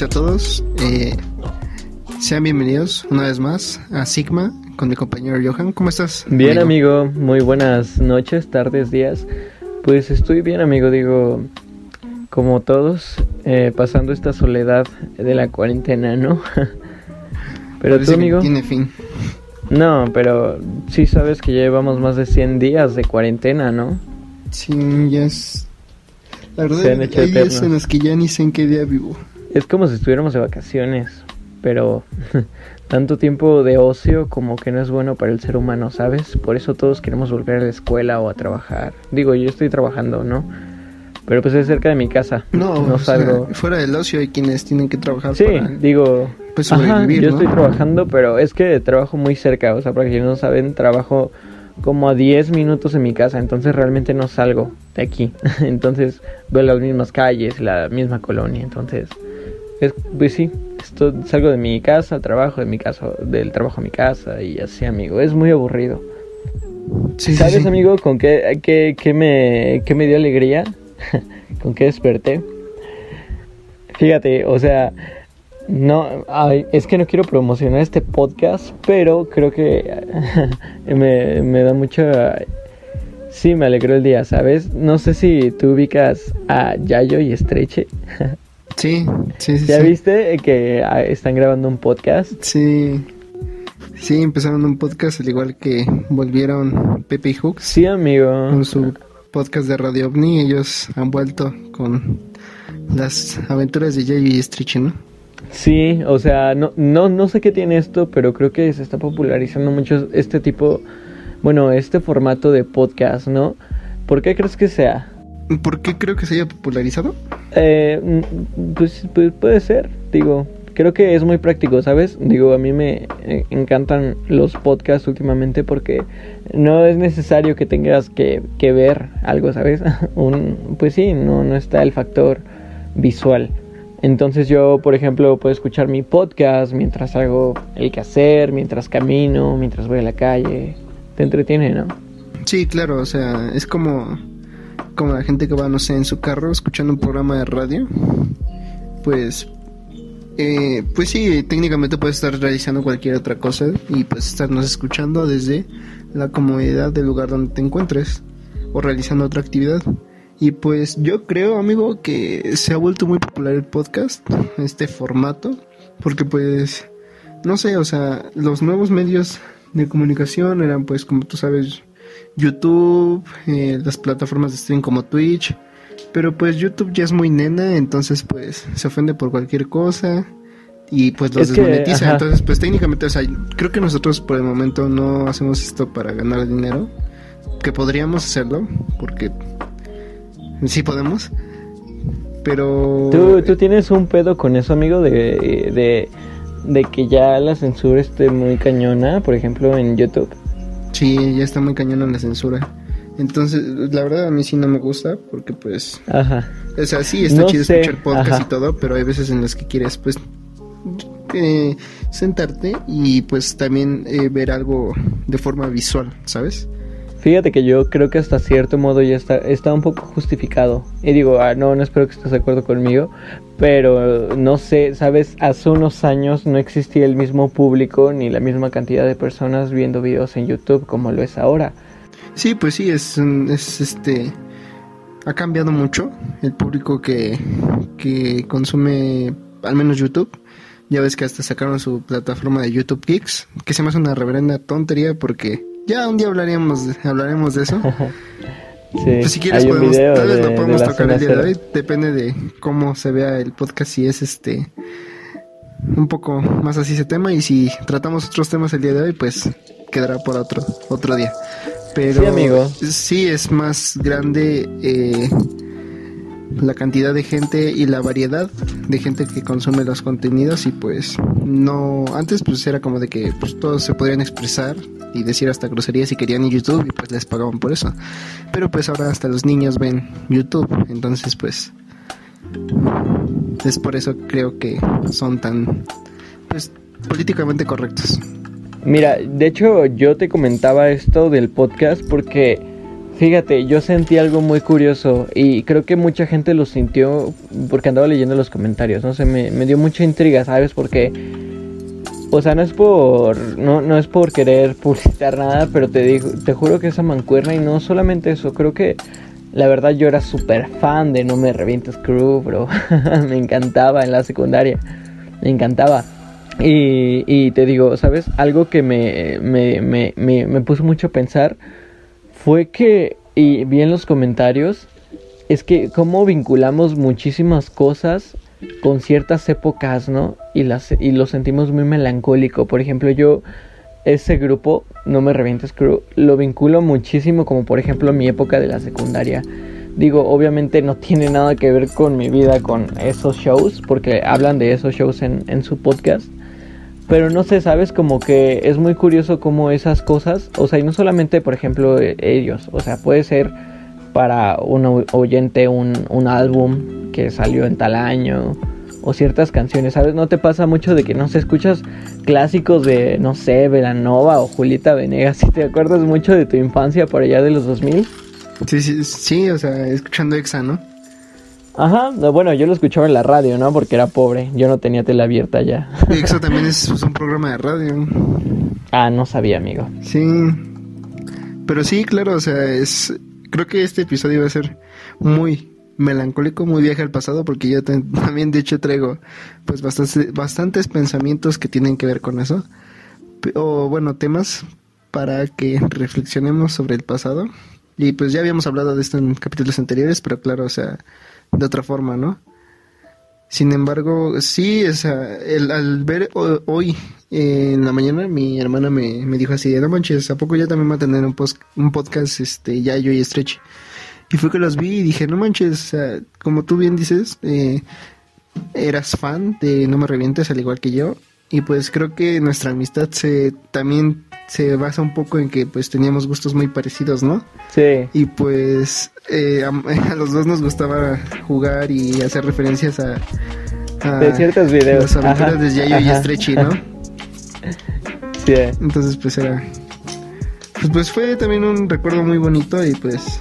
noches a todos. Eh, sean bienvenidos una vez más a Sigma con mi compañero Johan. ¿Cómo estás? Bien, amigo. Muy buenas noches, tardes, días. Pues estoy bien, amigo. Digo, como todos, eh, pasando esta soledad de la cuarentena, ¿no? pero tú, amigo. tiene fin. No, pero sí sabes que ya llevamos más de 100 días de cuarentena, ¿no? Sí, ya es. La verdad, hay días en los que ya ni sé en qué día vivo. Es como si estuviéramos de vacaciones, pero tanto tiempo de ocio como que no es bueno para el ser humano, ¿sabes? Por eso todos queremos volver a la escuela o a trabajar. Digo, yo estoy trabajando, ¿no? Pero pues es cerca de mi casa. No, no salgo. fuera del ocio hay quienes tienen que trabajar. Sí, digo. Pues yo estoy trabajando, pero es que trabajo muy cerca. O sea, para quienes no saben, trabajo como a 10 minutos en mi casa, entonces realmente no salgo de aquí. entonces veo las mismas calles, la misma colonia, entonces es, pues sí, esto, salgo de mi casa, trabajo de mi casa, del trabajo a mi casa y así, amigo. Es muy aburrido. ¿Sabes, amigo, con qué, qué, qué, me, qué me dio alegría? ¿Con qué desperté? Fíjate, o sea, no, es que no quiero promocionar este podcast, pero creo que me, me da mucha... Sí, me alegró el día, ¿sabes? No sé si tú ubicas a Yayo y Estreche. Sí, sí, sí. ¿Ya viste que ah, están grabando un podcast? Sí. Sí, empezaron un podcast al igual que volvieron Pepe y Hooks. Sí, amigo. Con su podcast de Radio OVNI. Ellos han vuelto con las aventuras de Yayo y Estreche, ¿no? Sí, o sea, no, no, no sé qué tiene esto, pero creo que se está popularizando mucho este tipo, bueno, este formato de podcast, ¿no? ¿Por qué crees que sea? ¿Por qué creo que se haya popularizado? Eh, mm, pues, pues, puede ser, digo, creo que es muy práctico, ¿sabes? Digo, a mí me eh, encantan los podcasts últimamente porque no es necesario que tengas que, que ver algo, ¿sabes? Un, pues sí, no, no está el factor visual. Entonces yo, por ejemplo, puedo escuchar mi podcast mientras hago el quehacer, mientras camino, mientras voy a la calle. Te entretiene, ¿no? Sí, claro, o sea, es como, como la gente que va, no sé, en su carro escuchando un programa de radio. Pues, eh, pues sí, técnicamente puedes estar realizando cualquier otra cosa y pues estarnos escuchando desde la comodidad del lugar donde te encuentres o realizando otra actividad. Y pues yo creo, amigo, que se ha vuelto muy popular el podcast, este formato, porque pues, no sé, o sea, los nuevos medios de comunicación eran pues, como tú sabes, YouTube, eh, las plataformas de streaming como Twitch, pero pues YouTube ya es muy nena, entonces pues se ofende por cualquier cosa y pues los desmonetiza, entonces pues técnicamente, o sea, creo que nosotros por el momento no hacemos esto para ganar dinero, que podríamos hacerlo, porque Sí podemos. Pero... ¿Tú, ¿Tú, tienes un pedo con eso, amigo, de, de, que ya la censura esté muy cañona, por ejemplo, en YouTube? Sí, ya está muy cañona la censura. Entonces, la verdad a mí sí no me gusta porque pues... Ajá. O sea, sí está chido escuchar podcast y todo, pero hay veces en las que quieres pues eh, sentarte y pues también eh, ver algo de forma visual, ¿sabes? Fíjate que yo creo que hasta cierto modo ya está, está un poco justificado. Y digo, ah, no, no espero que estés de acuerdo conmigo, pero no sé, sabes, hace unos años no existía el mismo público ni la misma cantidad de personas viendo videos en YouTube como lo es ahora. Sí, pues sí, es, es este... Ha cambiado mucho el público que, que consume al menos YouTube. Ya ves que hasta sacaron su plataforma de YouTube Geeks, que se me hace una reverenda tontería porque ya un día hablaríamos de, hablaremos de eso. pues si quieres podemos, tal vez lo podemos tocar el día de hoy, depende de cómo se vea el podcast, si es este un poco más así ese tema y si tratamos otros temas el día de hoy, pues quedará por otro otro día. Pero sí, amigo. sí es más grande eh, la cantidad de gente y la variedad de gente que consume los contenidos y pues no antes pues era como de que pues todos se podrían expresar y decir hasta groserías si querían en YouTube y pues les pagaban por eso. Pero pues ahora hasta los niños ven YouTube entonces pues es por eso creo que son tan pues políticamente correctos. Mira de hecho yo te comentaba esto del podcast porque fíjate, yo sentí algo muy curioso y creo que mucha gente lo sintió porque andaba leyendo los comentarios, no sé, me, me dio mucha intriga, ¿sabes? Porque, o sea, no es por, no, no es por querer publicitar nada, pero te digo, te juro que esa mancuerna y no solamente eso, creo que la verdad yo era súper fan de No Me Revientes Crew, bro, me encantaba en la secundaria, me encantaba. Y, te digo, ¿sabes? Algo que me, me, me, me, puso mucho a pensar fue que, y vi en los comentarios, es que cómo vinculamos muchísimas cosas con ciertas épocas, ¿no? Y, las, y lo sentimos muy melancólico. Por ejemplo, yo ese grupo, No Me Revientes Crew, lo vinculo muchísimo como por ejemplo mi época de la secundaria. Digo, obviamente no tiene nada que ver con mi vida, con esos shows, porque hablan de esos shows en, en su podcast. Pero no sé, sabes, como que es muy curioso cómo esas cosas, o sea, y no solamente, por ejemplo, ellos, o sea, puede ser para un oyente un, un álbum que salió en tal año, o ciertas canciones, ¿sabes? ¿No te pasa mucho de que no se escuchas clásicos de, no sé, Velanova o Julieta Venegas? Si te acuerdas mucho de tu infancia por allá de los 2000? Sí, sí, sí, o sea, escuchando Exa, ¿no? Ajá, bueno, yo lo escuchaba en la radio, ¿no? Porque era pobre, yo no tenía tele abierta ya. Eso también es un programa de radio. Ah, no sabía, amigo. Sí, pero sí, claro, o sea, es... Creo que este episodio va a ser muy melancólico, muy viaje al pasado, porque yo también de hecho traigo pues bastantes, bastantes pensamientos que tienen que ver con eso. O bueno, temas para que reflexionemos sobre el pasado. Y pues ya habíamos hablado de esto en capítulos anteriores, pero claro, o sea, de otra forma, ¿no? Sin embargo, sí, o sea, el, al ver hoy en la mañana, mi hermana me, me, dijo así, no manches, ¿a poco ya también va a tener un, post, un podcast, este, ya yo y Stretch? Y fue que los vi y dije, no manches, o como tú bien dices, eh, eras fan de No Me Revientes, al igual que yo, y pues creo que nuestra amistad se también se basa un poco en que pues teníamos gustos muy parecidos, ¿no? Sí. Y pues eh, a, los dos nos gustaba jugar y hacer referencias a, de ciertos videos. Las aventuras de Yayo y Stretchy, ¿no? Sí. Entonces pues era pues, pues fue también un recuerdo muy bonito y pues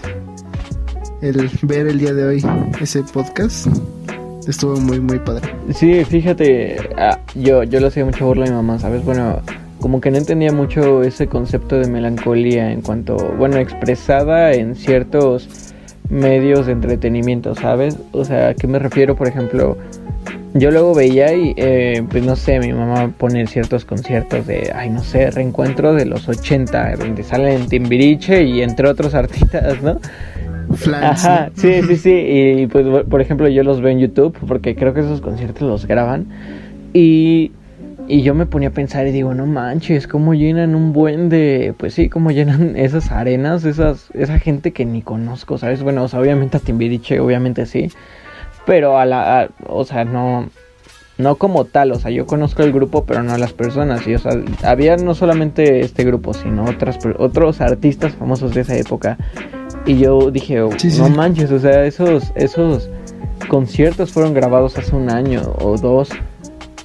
el ver el día de hoy ese podcast estuvo muy muy padre. Sí, fíjate, ah, yo yo le hacía mucha burla a mi mamá, ¿sabes? Bueno, como que no entendía mucho ese concepto de melancolía en cuanto, bueno, expresada en ciertos medios de entretenimiento, ¿sabes? O sea, ¿a qué me refiero? Por ejemplo, yo luego veía y, eh, pues no sé, mi mamá pone ciertos conciertos de, ay, no sé, reencuentro de los 80, donde salen Timbiriche y entre otros artistas, ¿no? Ajá, sí, sí, sí. Y pues, por ejemplo, yo los veo en YouTube porque creo que esos conciertos los graban. Y y yo me ponía a pensar y digo, no manches, cómo llenan un buen de, pues sí, cómo llenan esas arenas, esas, esa gente que ni conozco, ¿sabes? Bueno, o sea, obviamente a Timbiriche, obviamente sí, pero a la, o sea, no, no como tal, o sea, yo conozco el grupo, pero no a las personas, y o sea, había no solamente este grupo, sino otras, otros artistas famosos de esa época, y yo dije, oh, no manches, o sea, esos, esos conciertos fueron grabados hace un año o dos,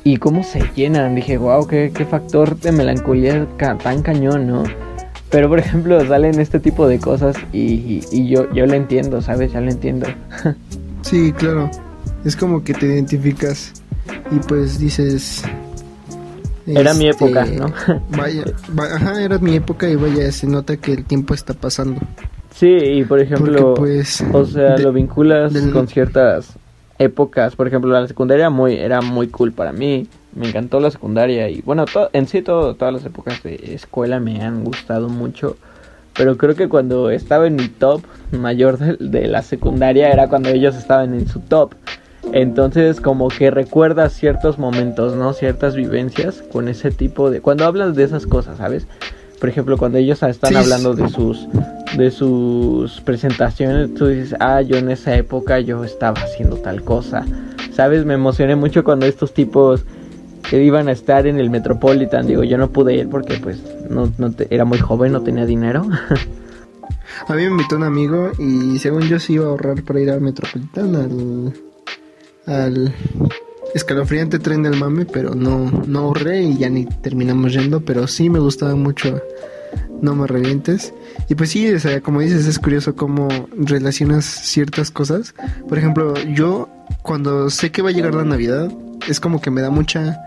y cómo se llenan. Dije, wow, qué, qué factor de melancolía tan cañón, ¿no? Pero por ejemplo, salen este tipo de cosas y, y, yo, yo lo entiendo, ¿sabes? Ya lo entiendo. sí, claro. Es como que te identificas y pues dices... Era mi época, este, ¿no? vaya, ajá, era mi época y vaya, se nota que el tiempo está pasando. Sí, y por ejemplo, pues, o sea, lo vinculas con ciertas épocas, por ejemplo, la secundaria muy era muy cool para mí. Me encantó la secundaria y bueno, en sí todas las épocas de escuela me han gustado mucho. Pero creo que cuando estaba en mi top mayor de, la secundaria era cuando ellos estaban en su top. Entonces como que recuerdas ciertos momentos, ¿no? Ciertas vivencias con ese tipo de... Cuando hablas de esas cosas, ¿sabes? Por ejemplo, cuando ellos están hablando de sus de sus presentaciones, tú dices, ah, yo en esa época yo estaba haciendo tal cosa. ¿Sabes? Me emocioné mucho cuando estos tipos que iban a estar en el Metropolitan, digo, yo no pude ir porque pues no, no era muy joven, no tenía dinero. a mí me invitó un amigo y según yo sí iba a ahorrar para ir al Metropolitan, al, al escalofriante tren del mame, pero no, no ahorré y ya ni terminamos yendo, pero sí me gustaba mucho no me revientes. Y pues sí, o sea, como dices, es curioso cómo relacionas ciertas cosas. Por ejemplo, yo cuando sé que va a llegar la Navidad, es como que me da mucha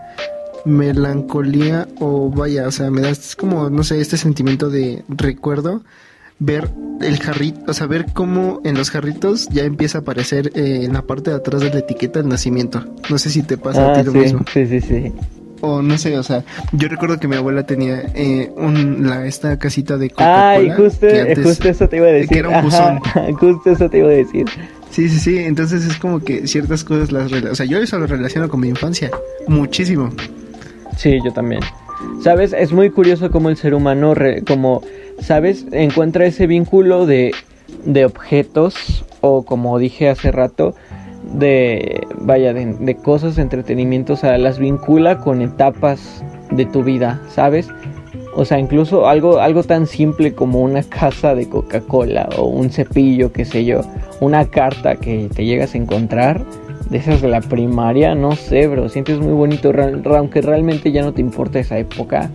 melancolía o vaya, o sea, me da como, no sé, este sentimiento de recuerdo ver el jarrito, o sea, ver cómo en los jarritos ya empieza a aparecer eh, en la parte de atrás de la etiqueta el nacimiento. No sé si te pasa a ti ah, lo mismo. Sí, sí, sí o no sé, o sea, yo recuerdo que mi abuela tenía eh, un, la, esta casita de Coca-Cola. Ay, justo, justo eso te iba a decir. Que era un buzón. justo eso te iba a decir. Sí, sí, sí, entonces es como que ciertas cosas las... O sea, yo eso lo relaciono con mi infancia, muchísimo. Sí, yo también. Sabes, es muy curioso cómo el ser humano, como, sabes, encuentra ese vínculo de, de objetos o como dije hace rato, de, vaya, de, cosas, de entretenimiento, o sea, las vincula con etapas de tu vida, ¿sabes? O sea, incluso algo, algo tan simple como una casa de Coca-Cola o un cepillo, qué sé yo, una carta que te llegas a encontrar, de esas de la primaria, no sé, bro, sientes muy bonito, aunque realmente ya no te importa esa época.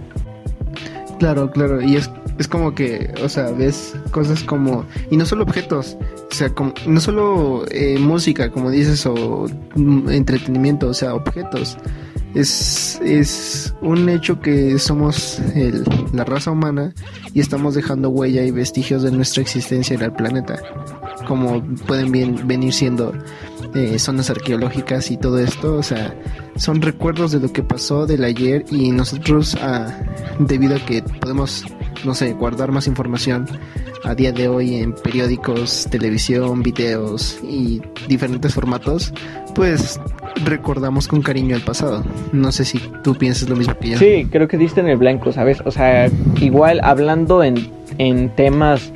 Claro, claro, y es es como que, o sea, ves cosas como, y no solo objetos, o sea, como, no solo eh, música, como dices, o mm, entretenimiento, o sea, objetos. Es, es un hecho que somos el, la raza humana y estamos dejando huella y vestigios de nuestra existencia en el planeta, como pueden bien, venir siendo eh, zonas arqueológicas y todo esto, o sea, son recuerdos de lo que pasó del ayer y nosotros, ah, debido a que podemos no sé, guardar más información a día de hoy en periódicos, televisión, videos y diferentes formatos, pues recordamos con cariño el pasado. No sé si tú piensas lo mismo que yo. Sí, creo que diste en el blanco, ¿sabes? O sea, igual hablando en, en temas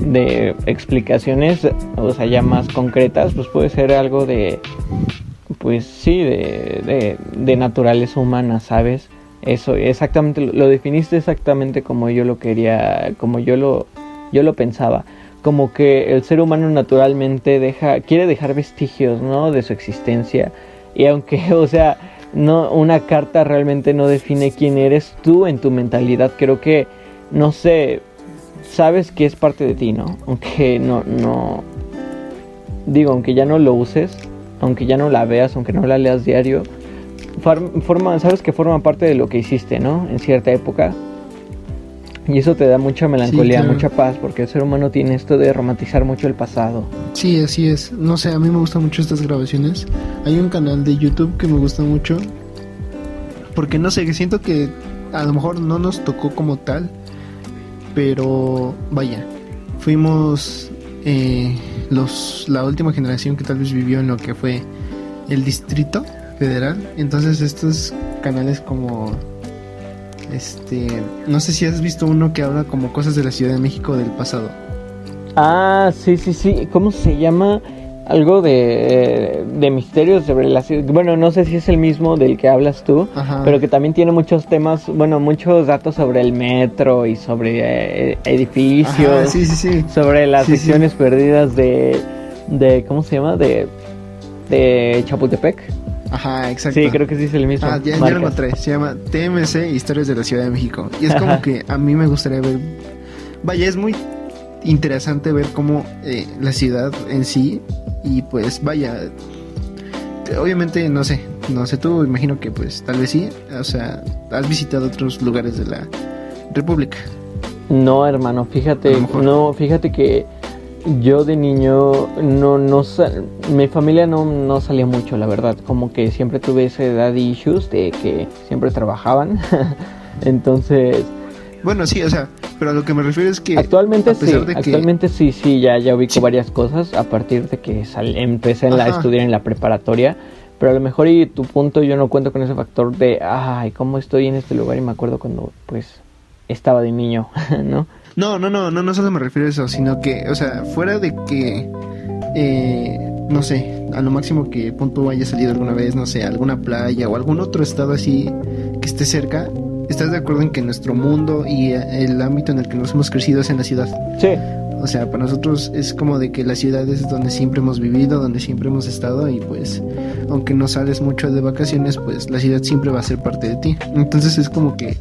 de explicaciones, o sea, ya más concretas, pues puede ser algo de, pues sí, de, de, de naturaleza humana, ¿sabes? Eso, exactamente, lo definiste exactamente como yo lo quería, como yo lo, yo lo pensaba. Como que el ser humano naturalmente deja, quiere dejar vestigios, ¿no? De su existencia. Y aunque, o sea, no, una carta realmente no define quién eres tú en tu mentalidad. Creo que, no sé, sabes que es parte de ti, ¿no? Aunque no, no, digo, aunque ya no lo uses, aunque ya no la veas, aunque no la leas diario, forma, sabes que forma parte de lo que hiciste, ¿no? En cierta época. Y eso te da mucha melancolía, mucha paz, porque el ser humano tiene esto de romantizar mucho el pasado. Sí, así es. No sé, a mí me gustan mucho estas grabaciones. Hay un canal de YouTube que me gusta mucho. Porque no sé, que siento que a lo mejor no nos tocó como tal. Pero vaya, fuimos eh, los, la última generación que tal vez vivió en lo que fue el distrito federal. Entonces estos canales como este, no sé si has visto uno que habla como cosas de la Ciudad de México del pasado. Ah, sí, sí, sí. ¿Cómo se llama? Algo de, de misterios sobre la ciudad. Bueno, no sé si es el mismo del que hablas tú, pero que también tiene muchos temas, bueno, muchos datos sobre el metro y sobre eh, edificios. sí, sí, sí. Sobre las secciones perdidas de, de, ¿cómo se llama? De, de Chapultepec. Ajá, exacto. Sí, creo que sí es el mismo. Ah, ya, ya lo encontré. Se llama TMC Historias de la Ciudad de México. Y es como que a mí me gustaría ver. Vaya, es muy interesante ver cómo eh, la ciudad en sí. Y pues, vaya. Obviamente, no sé. No sé tú, imagino que pues tal vez sí. O sea, has visitado otros lugares de la República. No, hermano, fíjate. No, fíjate que yo de niño no, no mi familia no, no salía mucho, la verdad. Como que siempre tuve ese daddy issues de que siempre trabajaban. Entonces. Bueno, sí, o sea, pero a lo que me refiero es que. Actualmente sí, actualmente sí, sí, ya, ya ubico varias cosas a partir de que empecé a estudiar en la preparatoria. Pero a lo mejor y tu punto yo no cuento con ese factor de, ay, ¿cómo estoy en este lugar? Y me acuerdo cuando, pues, estaba de niño, ¿no? No, no, no, no, no solo me refiero a eso, sino que, o sea, fuera de que, eh, no sé, a lo máximo que punto haya salido alguna vez, no sé, alguna playa o algún otro estado así que esté cerca, ¿estás de acuerdo en que nuestro mundo y el ámbito en el que nos hemos crecido es en la ciudad? Sí. O sea, para nosotros es como de que la ciudad es donde siempre hemos vivido, donde siempre hemos estado y pues aunque no sales mucho de vacaciones, pues la ciudad siempre va a ser parte de ti. Entonces es como que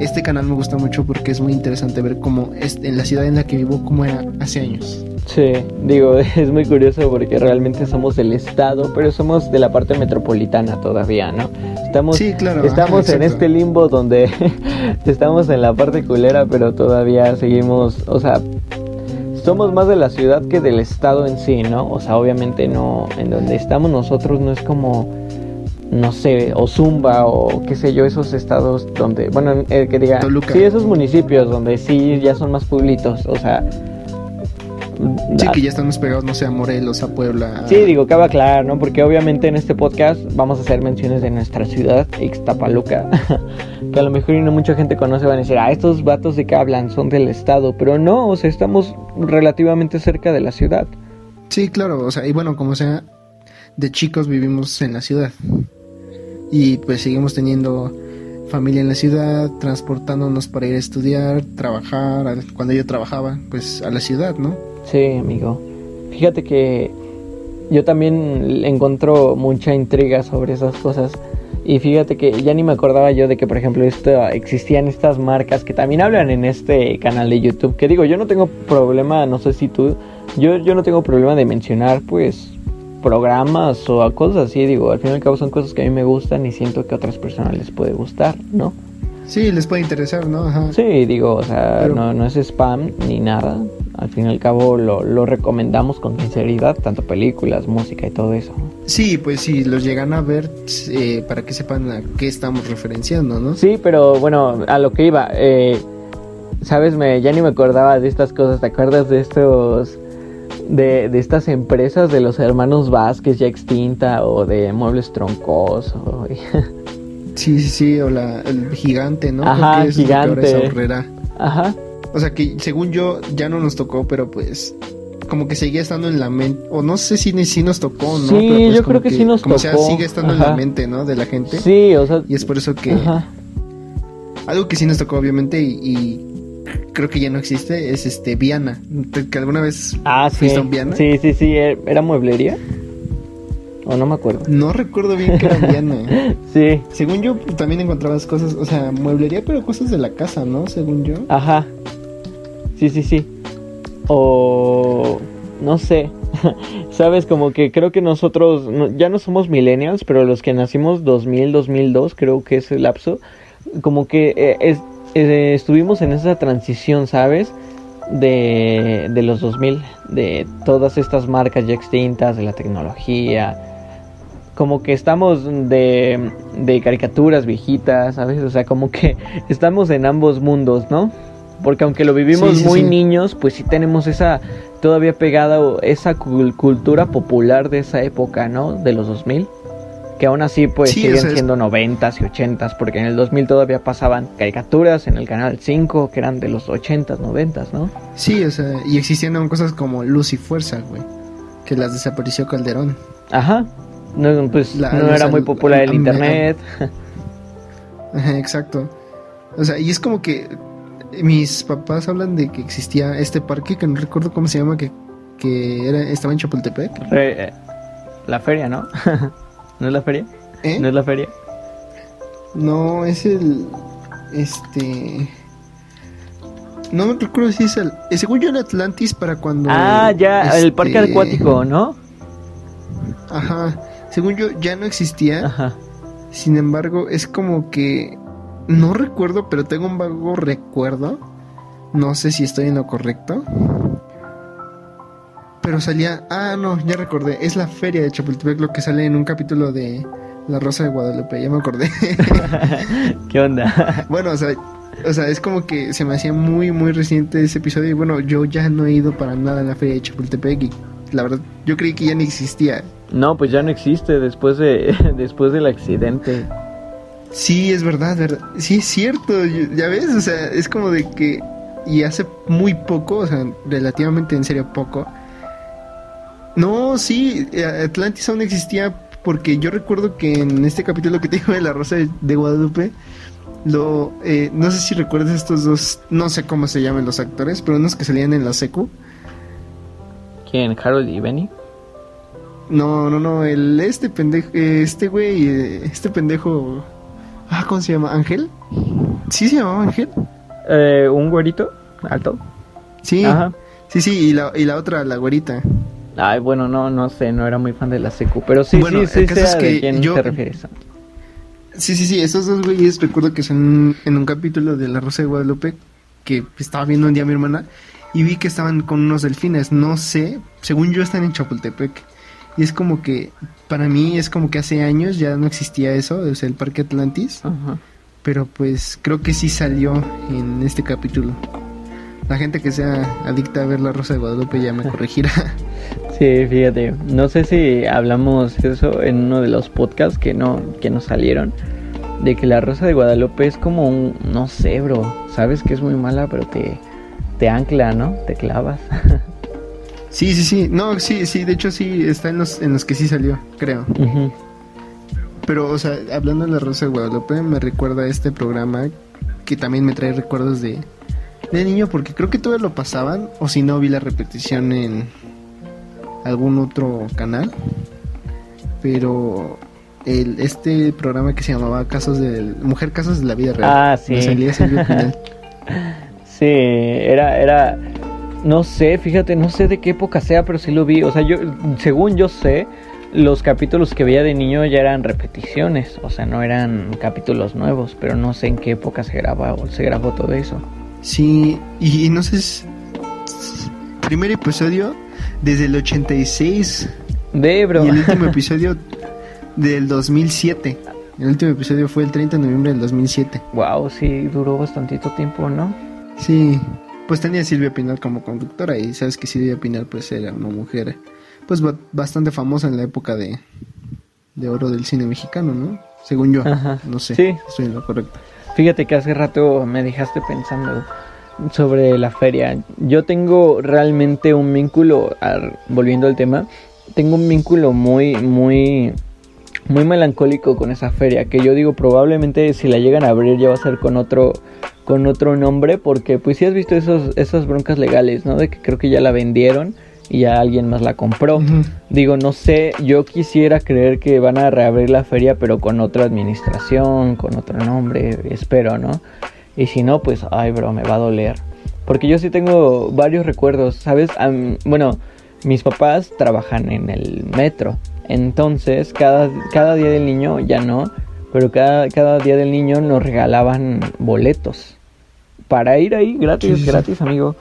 este canal me gusta mucho porque es muy interesante ver cómo es en la ciudad en la que vivo, cómo era hace años. Sí, digo, es muy curioso porque realmente somos del estado, pero somos de la parte metropolitana todavía, ¿no? Estamos, sí, claro, estamos en este limbo donde estamos en la parte culera, pero todavía seguimos, o sea, somos más de la ciudad que del estado en sí, ¿no? O sea, obviamente no, en donde estamos nosotros no es como, no sé, o Zumba o qué sé yo, esos estados donde, bueno, eh, que diga, sí, esos municipios donde sí ya son más pueblitos, o sea, Sí, que ya estamos pegados, no sé, a Morelos, a Puebla. Sí, digo, cabe aclarar, ¿no? Porque obviamente en este podcast vamos a hacer menciones de nuestra ciudad, Ixtapaluca, que a lo mejor no mucha gente conoce, van a decir, ah, estos vatos de que hablan son del estado, pero no, o sea, estamos relativamente cerca de la ciudad. Sí, claro, o sea, y bueno, como sea, de chicos vivimos en la ciudad. Y pues seguimos teniendo familia en la ciudad, transportándonos para ir a estudiar, trabajar, cuando yo trabajaba, pues a la ciudad, ¿no? Sí, amigo. Fíjate que yo también encuentro mucha intriga sobre esas cosas. Y fíjate que ya ni me acordaba yo de que, por ejemplo, esto, existían estas marcas que también hablan en este canal de YouTube. Que digo, yo no tengo problema, no sé si tú, yo, yo no tengo problema de mencionar, pues, programas o cosas así. Digo, al fin y al cabo son cosas que a mí me gustan y siento que a otras personas les puede gustar, ¿no? Sí, les puede interesar, ¿no? Ajá. Sí, digo, o sea, no, no es spam ni nada. Al fin y al cabo lo, lo, recomendamos con sinceridad, tanto películas, música y todo eso. Sí, pues si los llegan a ver, eh, para que sepan a qué estamos referenciando, ¿no? Sí, pero bueno, a lo que iba, eh, sabes, me, ya ni me acordaba de estas cosas, ¿te acuerdas de estos, de, de estas empresas de los hermanos Vázquez ya extinta o de Muebles Troncos? Sí, sí, sí, o la, el gigante, ¿no? Ajá, gigante. Ajá. O sea que según yo ya no nos tocó, pero pues como que seguía estando en la mente, o no sé si, si nos tocó, ¿no? Sí, pues yo creo que, sí nos como tocó. Como sea, sigue estando en la mente, ¿no? De la gente. Sí, o sea. Y es por eso que... Ajá. Algo que sí nos tocó, obviamente, y, creo que ya no existe, es este Viana. ¿Que alguna vez ah, fuiste a un Viana? Sí, sí, sí, ¿era mueblería? O no me acuerdo. No recuerdo bien que era Viana. sí. Según yo, también encontrabas cosas, o sea, mueblería, pero cosas de la casa, ¿no? Según yo. Ajá. Sí, sí, sí. O... No sé. Sabes, como que creo que nosotros ya no somos millennials, pero los que nacimos 2000, 2002, creo que es el lapso, como que eh, eh, estuvimos en esa transición, ¿sabes? De, de los 2000, de todas estas marcas ya extintas, de la tecnología, como que estamos de, de caricaturas viejitas, ¿sabes? O sea, como que estamos en ambos mundos, ¿no? Porque aunque lo vivimos muy niños, pues sí tenemos esa todavía pegada esa cultura popular de esa época, ¿no? De los 2000. Que aún así pues siguen siendo noventas y ochentas, porque en el 2000 todavía pasaban caricaturas en el canal 5 que eran de los ochentas, noventas, ¿no? Sí, o sea, y existían cosas como Luz y Fuerza, güey, que las desapareció Calderón. Ajá, no, pues no era muy popular el, internet. Exacto. O sea, y es como que mis papás hablan de que existía este parque que no recuerdo cómo se llama, que, que era, estaba en Chapultepec. Eh, la feria, ¿no? ¿No es la feria? ¿Eh? ¿No es la feria? No, es el. Este. No me recuerdo si es el. Eh, según yo, el Atlantis para cuando. Ah, ya, el parque este, acuático, ¿no? Ajá según yo, ya no existía. Sin embargo, es como que no recuerdo, pero tengo un vago recuerdo. No sé si estoy en lo correcto. Pero salía. Ah, no, ya recordé. Es la feria de Chapultepec lo que sale en un capítulo de La Rosa de Guadalupe. Ya me acordé. ¿Qué onda? bueno, o sea, o sea, es como que se me hacía muy, muy reciente ese episodio. Y bueno, yo ya no he ido para nada a la feria de Chapultepec. Y la verdad, yo creí que ya ni existía. No, pues ya no existe después de después del accidente. Sí, es verdad, verdad. Sí, es cierto. Ya ves, o sea, es como de que y hace muy poco, o sea, relativamente en serio poco. No, sí, Atlantis aún existía porque yo recuerdo que en este capítulo que te digo de la Rosa de Guadalupe, lo, eh, no sé si recuerdas estos dos, no sé cómo se llaman los actores, pero unos que salían en la secu. ¿Quién? ¿Harold y Benny? No, no, no, el este pendejo, este güey, este pendejo, ah, ¿cómo se llama? ¿Ángel? ¿Sí se llamaba Ángel? Eh, un güerito alto. Sí. Ajá. Sí, sí, y la, y la otra, la güerita. Ay, bueno, no, no sé, no era muy fan de la secu, pero sí, sí, sí, sé es que quién te refieres. Sí, sí, sí, esos dos güeyes recuerdo que son en un capítulo de La Rosa de Guadalupe que estaba viendo un día mi hermana y vi que estaban con unos delfines, no sé, según yo están en Chapultepec. Y es como que, para mí es como que hace años ya no existía eso, o sea, el Parque Atlantis. Pero pues creo que sí salió en este capítulo. La gente que sea adicta a ver La Rosa de Guadalupe ya me corregirá. Sí, fíjate, no sé si hablamos eso en uno de los podcasts que no, que nos salieron. De que La Rosa de Guadalupe es como un, no sé, bro, sabes que es muy mala, pero te, te ancla, ¿no? Te clavas. Sí, sí, sí. No, sí, sí. De hecho, sí está en los, en los que sí salió, creo. Pero, o sea, hablando de la Rosa de Guadalupe, me recuerda a este programa que también me trae recuerdos de, de niño, porque creo que todo lo pasaban, o si no, vi la repetición en algún otro canal. Pero el, este programa que se llamaba Casos de Mujer Casos de la Vida Real. Ah, sí. sí, era, era no sé, fíjate, no sé de qué época sea, pero sí lo vi. O sea, yo, según yo sé, los capítulos que veía de niño ya eran repeticiones. O sea, no eran capítulos nuevos, pero no sé en qué época se grabó, se grabó todo eso. Sí, y no sé, primer episodio desde el 86. De, bro. Y el último episodio del 2007. El último episodio fue el 30 de noviembre del 2007. Wow, sí, duró bastantito tiempo, ¿no? Sí pues tenía a Silvia Pinal como conductora y sabes que Silvia Pinal pues era una mujer pues bastante famosa en la época de, de oro del cine mexicano, ¿no? Según yo, no sé, sí. estoy en lo correcto. Fíjate que hace rato me dejaste pensando sobre la feria. Yo tengo realmente un vínculo, volviendo al tema, tengo un vínculo muy, muy, muy melancólico con esa feria, que yo digo probablemente si la llegan a abrir ya va a ser con otro con otro nombre porque pues si has visto esos, esas broncas legales, ¿no? De que creo que ya la vendieron y ya alguien más la compró. Digo, no sé, yo quisiera creer que van a reabrir la feria pero con otra administración, con otro nombre, espero, ¿no? Y si no, pues, ay, bro, me va a doler. Porque yo sí tengo varios recuerdos, ¿sabes? bueno, mis papás trabajan en el metro. Entonces, cada, cada día del niño, ya no, pero cada, cada día del niño nos regalaban boletos para ir ahí gratis, gratis, amigo.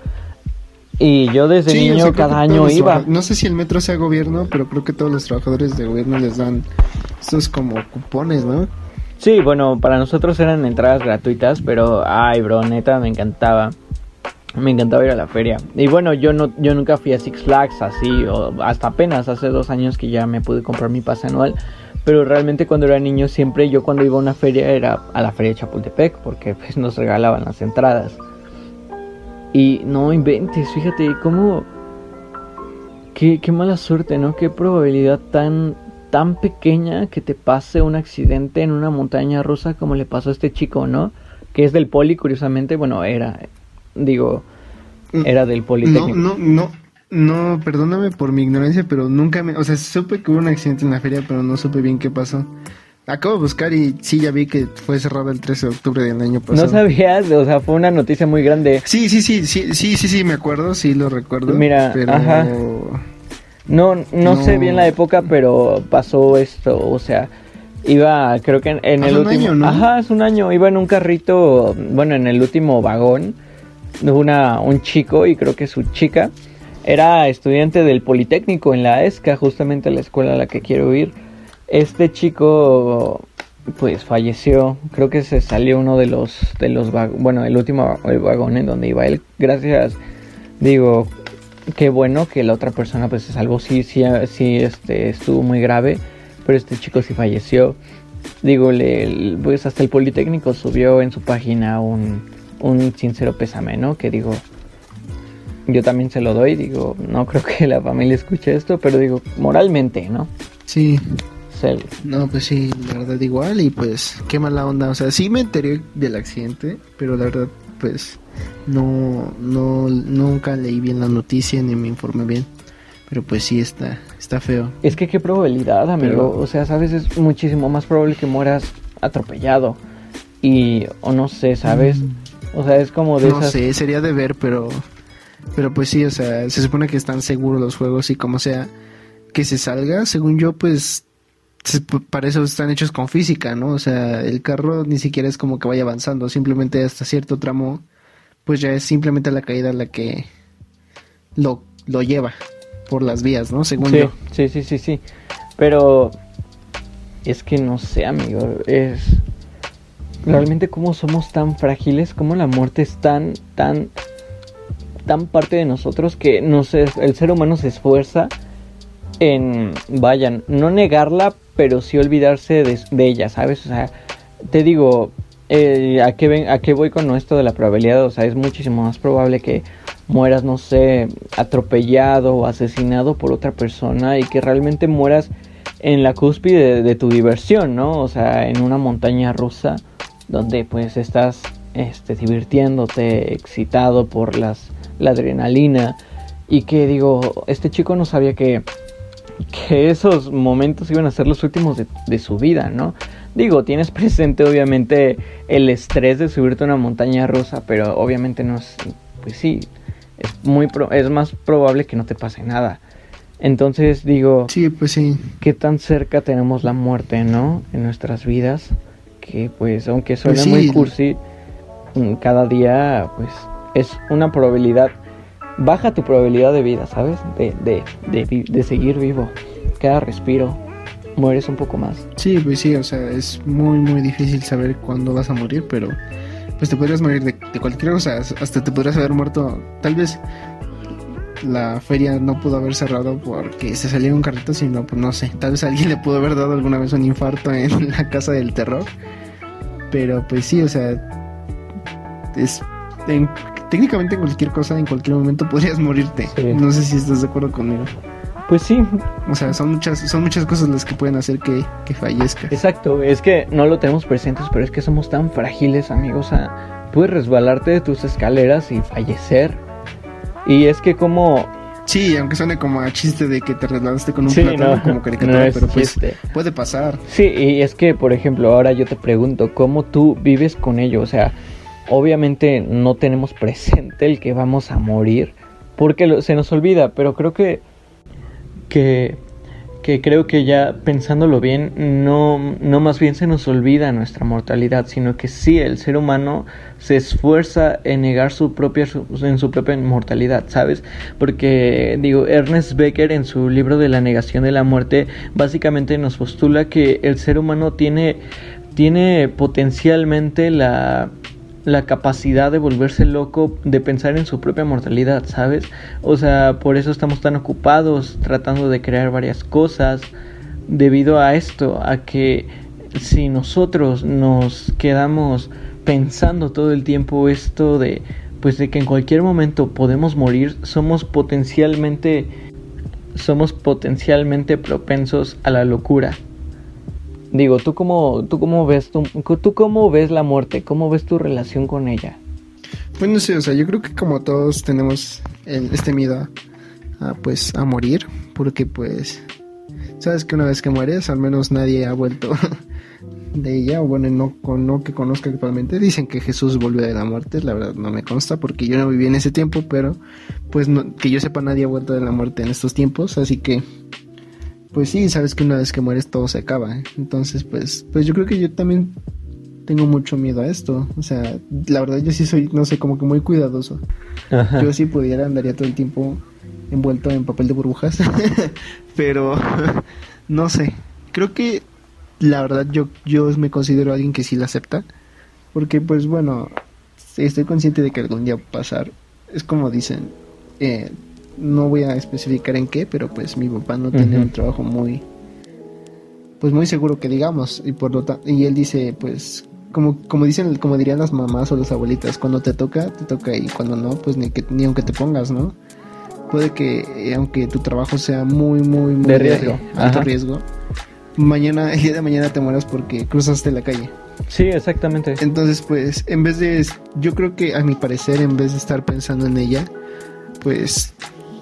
Y yo desde niño cada año iba. No sé si el metro sea gobierno, pero creo que todos los trabajadores de gobierno les dan estos como cupones, ¿no? Sí, bueno, para nosotros eran entradas gratuitas, pero ay, bro, neta, me encantaba. Me encantaba ir a la feria. Y bueno, yo no yo nunca fui a Six Flags así, o hasta apenas hace dos años que ya me pude comprar mi pase anual. Pero realmente cuando era niño siempre yo cuando iba a una feria era a la feria de Chapultepec porque pues nos regalaban las entradas. Y no inventes, fíjate cómo... Qué, qué mala suerte, ¿no? Qué probabilidad tan, tan pequeña que te pase un accidente en una montaña rusa como le pasó a este chico, ¿no? Que es del poli, curiosamente, bueno, era, digo, mm, era del Politécnico. No, no, no, no, perdóname por mi ignorancia, pero nunca me... O sea, supe que hubo un accidente en la feria, pero no supe bien qué pasó. Acabo de buscar y sí, ya vi que fue cerrada el 13 de octubre del año pasado. No sabías, o sea, fue una noticia muy grande. Sí, sí, sí, sí, sí, sí, sí, me acuerdo, sí lo recuerdo. Mira, ajá. No, no, sé bien la época, pero pasó esto, o sea, iba, creo que en, el último... Año, ¿no? Ajá, es un año, iba en un carrito, bueno, en el último vagón, una, un chico y creo que su chica era estudiante del Politécnico en la ESCA, justamente la escuela a la que quiero ir. Este chico pues falleció, creo que se salió uno de los de los bueno, el último el vagón en donde iba él. Gracias. Digo, qué bueno que la otra persona pues se salvó, sí sí sí este estuvo muy grave, pero este chico sí falleció. Digo, le, pues hasta el Politécnico subió en su página un, un sincero pésame, ¿no? Que digo, yo también se lo doy, digo, no creo que la familia escuche esto, pero digo, moralmente, ¿no? Sí. No, pues sí, la verdad igual y pues qué mala onda, o sea, sí me enteré del accidente, pero la verdad pues no, no, nunca leí bien la noticia ni me informé bien. Pero pues sí está, está feo. Es que qué probabilidad, amigo. O sea, sabes, es muchísimo más probable que mueras atropellado y o no sé, ¿sabes? Mm. O sea, es como de No sé, sería de ver, pero pero pues sí, o sea, se supone que están seguros los juegos y como sea que se salga, según yo, pues para eso están hechos con física, ¿no? O sea, el carro ni siquiera es como que vaya avanzando, simplemente hasta cierto tramo, pues ya es simplemente la caída la que lo, lo lleva por las vías, ¿no? Según sí, yo. Sí, sí, sí, sí. Pero es que no sé, amigo, es realmente cómo somos tan frágiles, cómo la muerte es tan, tan, tan parte de nosotros que no sé, el ser humano se esfuerza en, vayan, no negarla, pero sí olvidarse de, ella, ¿sabes? O sea, te digo, eh, ¿a, qué ven, ¿a qué voy con esto de la probabilidad? O sea, es muchísimo más probable que mueras, no sé, atropellado o asesinado por otra persona y que realmente mueras en la cúspide de, tu diversión, ¿no? O sea, en una montaña rusa donde pues estás este, divirtiéndote, excitado por las, la adrenalina y que digo, este chico no sabía que, que esos momentos iban a ser los últimos de, su vida, ¿no? Digo, tienes presente obviamente el estrés de subirte a una montaña rusa, pero obviamente no es, pues sí, es, muy es más probable que no te pase nada. Entonces digo, sí, pues sí. ¿Qué tan cerca tenemos la muerte, no? En nuestras vidas, que pues aunque suene pues muy cursi, mm, cada día pues es una probabilidad, baja tu probabilidad de vida, ¿sabes? De, de, de, de seguir vivo. Cada respiro mueres un poco más. Sí, pues sí, o sea, es muy muy difícil saber cuándo vas a morir, pero pues te podrías morir de, cualquier cosa, hasta te podrías haber muerto, tal vez la feria no pudo haber cerrado porque se salieron carritos, sino pues no sé, tal vez alguien le pudo haber dado alguna vez un infarto en la casa del terror. Pero pues sí, o sea, es técnicamente en cualquier cosa, en cualquier momento podrías morirte. No sé si estás de acuerdo conmigo. Pues sí. O sea, son muchas, son muchas cosas las que pueden hacer que, que fallezcas. Exacto, es que no lo tenemos presentes, pero es que somos tan frágiles, amigos. O sea, puedes resbalarte de tus escaleras y fallecer y es que como... Sí, aunque suene como a chiste de que te resbalaste con un sí, plátano como caricatura, pero pues puede pasar. Sí, y es que, por ejemplo, ahora yo te pregunto, ¿cómo tú vives con ello? O sea, obviamente no tenemos presente el que vamos a morir, porque se nos olvida, pero creo que... que que creo que ya pensándolo bien, no, no más bien se nos olvida nuestra mortalidad, sino que sí, el ser humano se esfuerza en negar su propia, en su propia mortalidad, ¿sabes? Porque, digo, Ernest Becker en su libro de la negación de la muerte, básicamente nos postula que el ser humano tiene, tiene potencialmente la la capacidad de volverse loco, de pensar en su propia mortalidad, ¿sabes? O sea, por eso estamos tan ocupados tratando de crear varias cosas debido a esto, a que si nosotros nos quedamos pensando todo el tiempo esto de pues de que en cualquier momento podemos morir, somos potencialmente somos potencialmente propensos a la locura. Digo, ¿tú cómo, tú cómo ves tú, tú cómo ves la muerte? ¿Cómo ves tu relación con ella? Pues no sé, o sea, yo creo que como todos tenemos este miedo a, pues a morir, porque pues sabes que una vez que mueres, al menos nadie ha vuelto de ella, o bueno, no, no que conozca actualmente, dicen que Jesús volvió de la muerte, la verdad no me consta porque yo no viví en ese tiempo, pero pues que yo sepa nadie ha vuelto de la muerte en estos tiempos, así que pues sí, sabes que una vez que mueres todo se acaba. ¿eh? Entonces, pues, pues yo creo que yo también tengo mucho miedo a esto. O sea, la verdad yo sí soy, no sé, como que muy cuidadoso. Yo si pudiera andaría todo el tiempo envuelto en papel de burbujas. Pero, no sé. Creo que la verdad yo, yo me considero alguien que sí la acepta. Porque pues bueno, estoy consciente de que algún día va a pasar. Es como dicen, eh, no voy a especificar en qué, pero pues mi papá no tenía un trabajo muy pues muy seguro que digamos y por lo y él dice pues como como dicen como dirían las mamás o las abuelitas cuando te toca te toca y cuando no pues ni que ni aunque te pongas no puede que eh, aunque tu trabajo sea muy muy muy de riesgo. alto riesgo mañana el día de mañana te mueras porque cruzaste la calle. Sí exactamente. Entonces pues en vez de yo creo que a mi parecer en vez de estar pensando en ella pues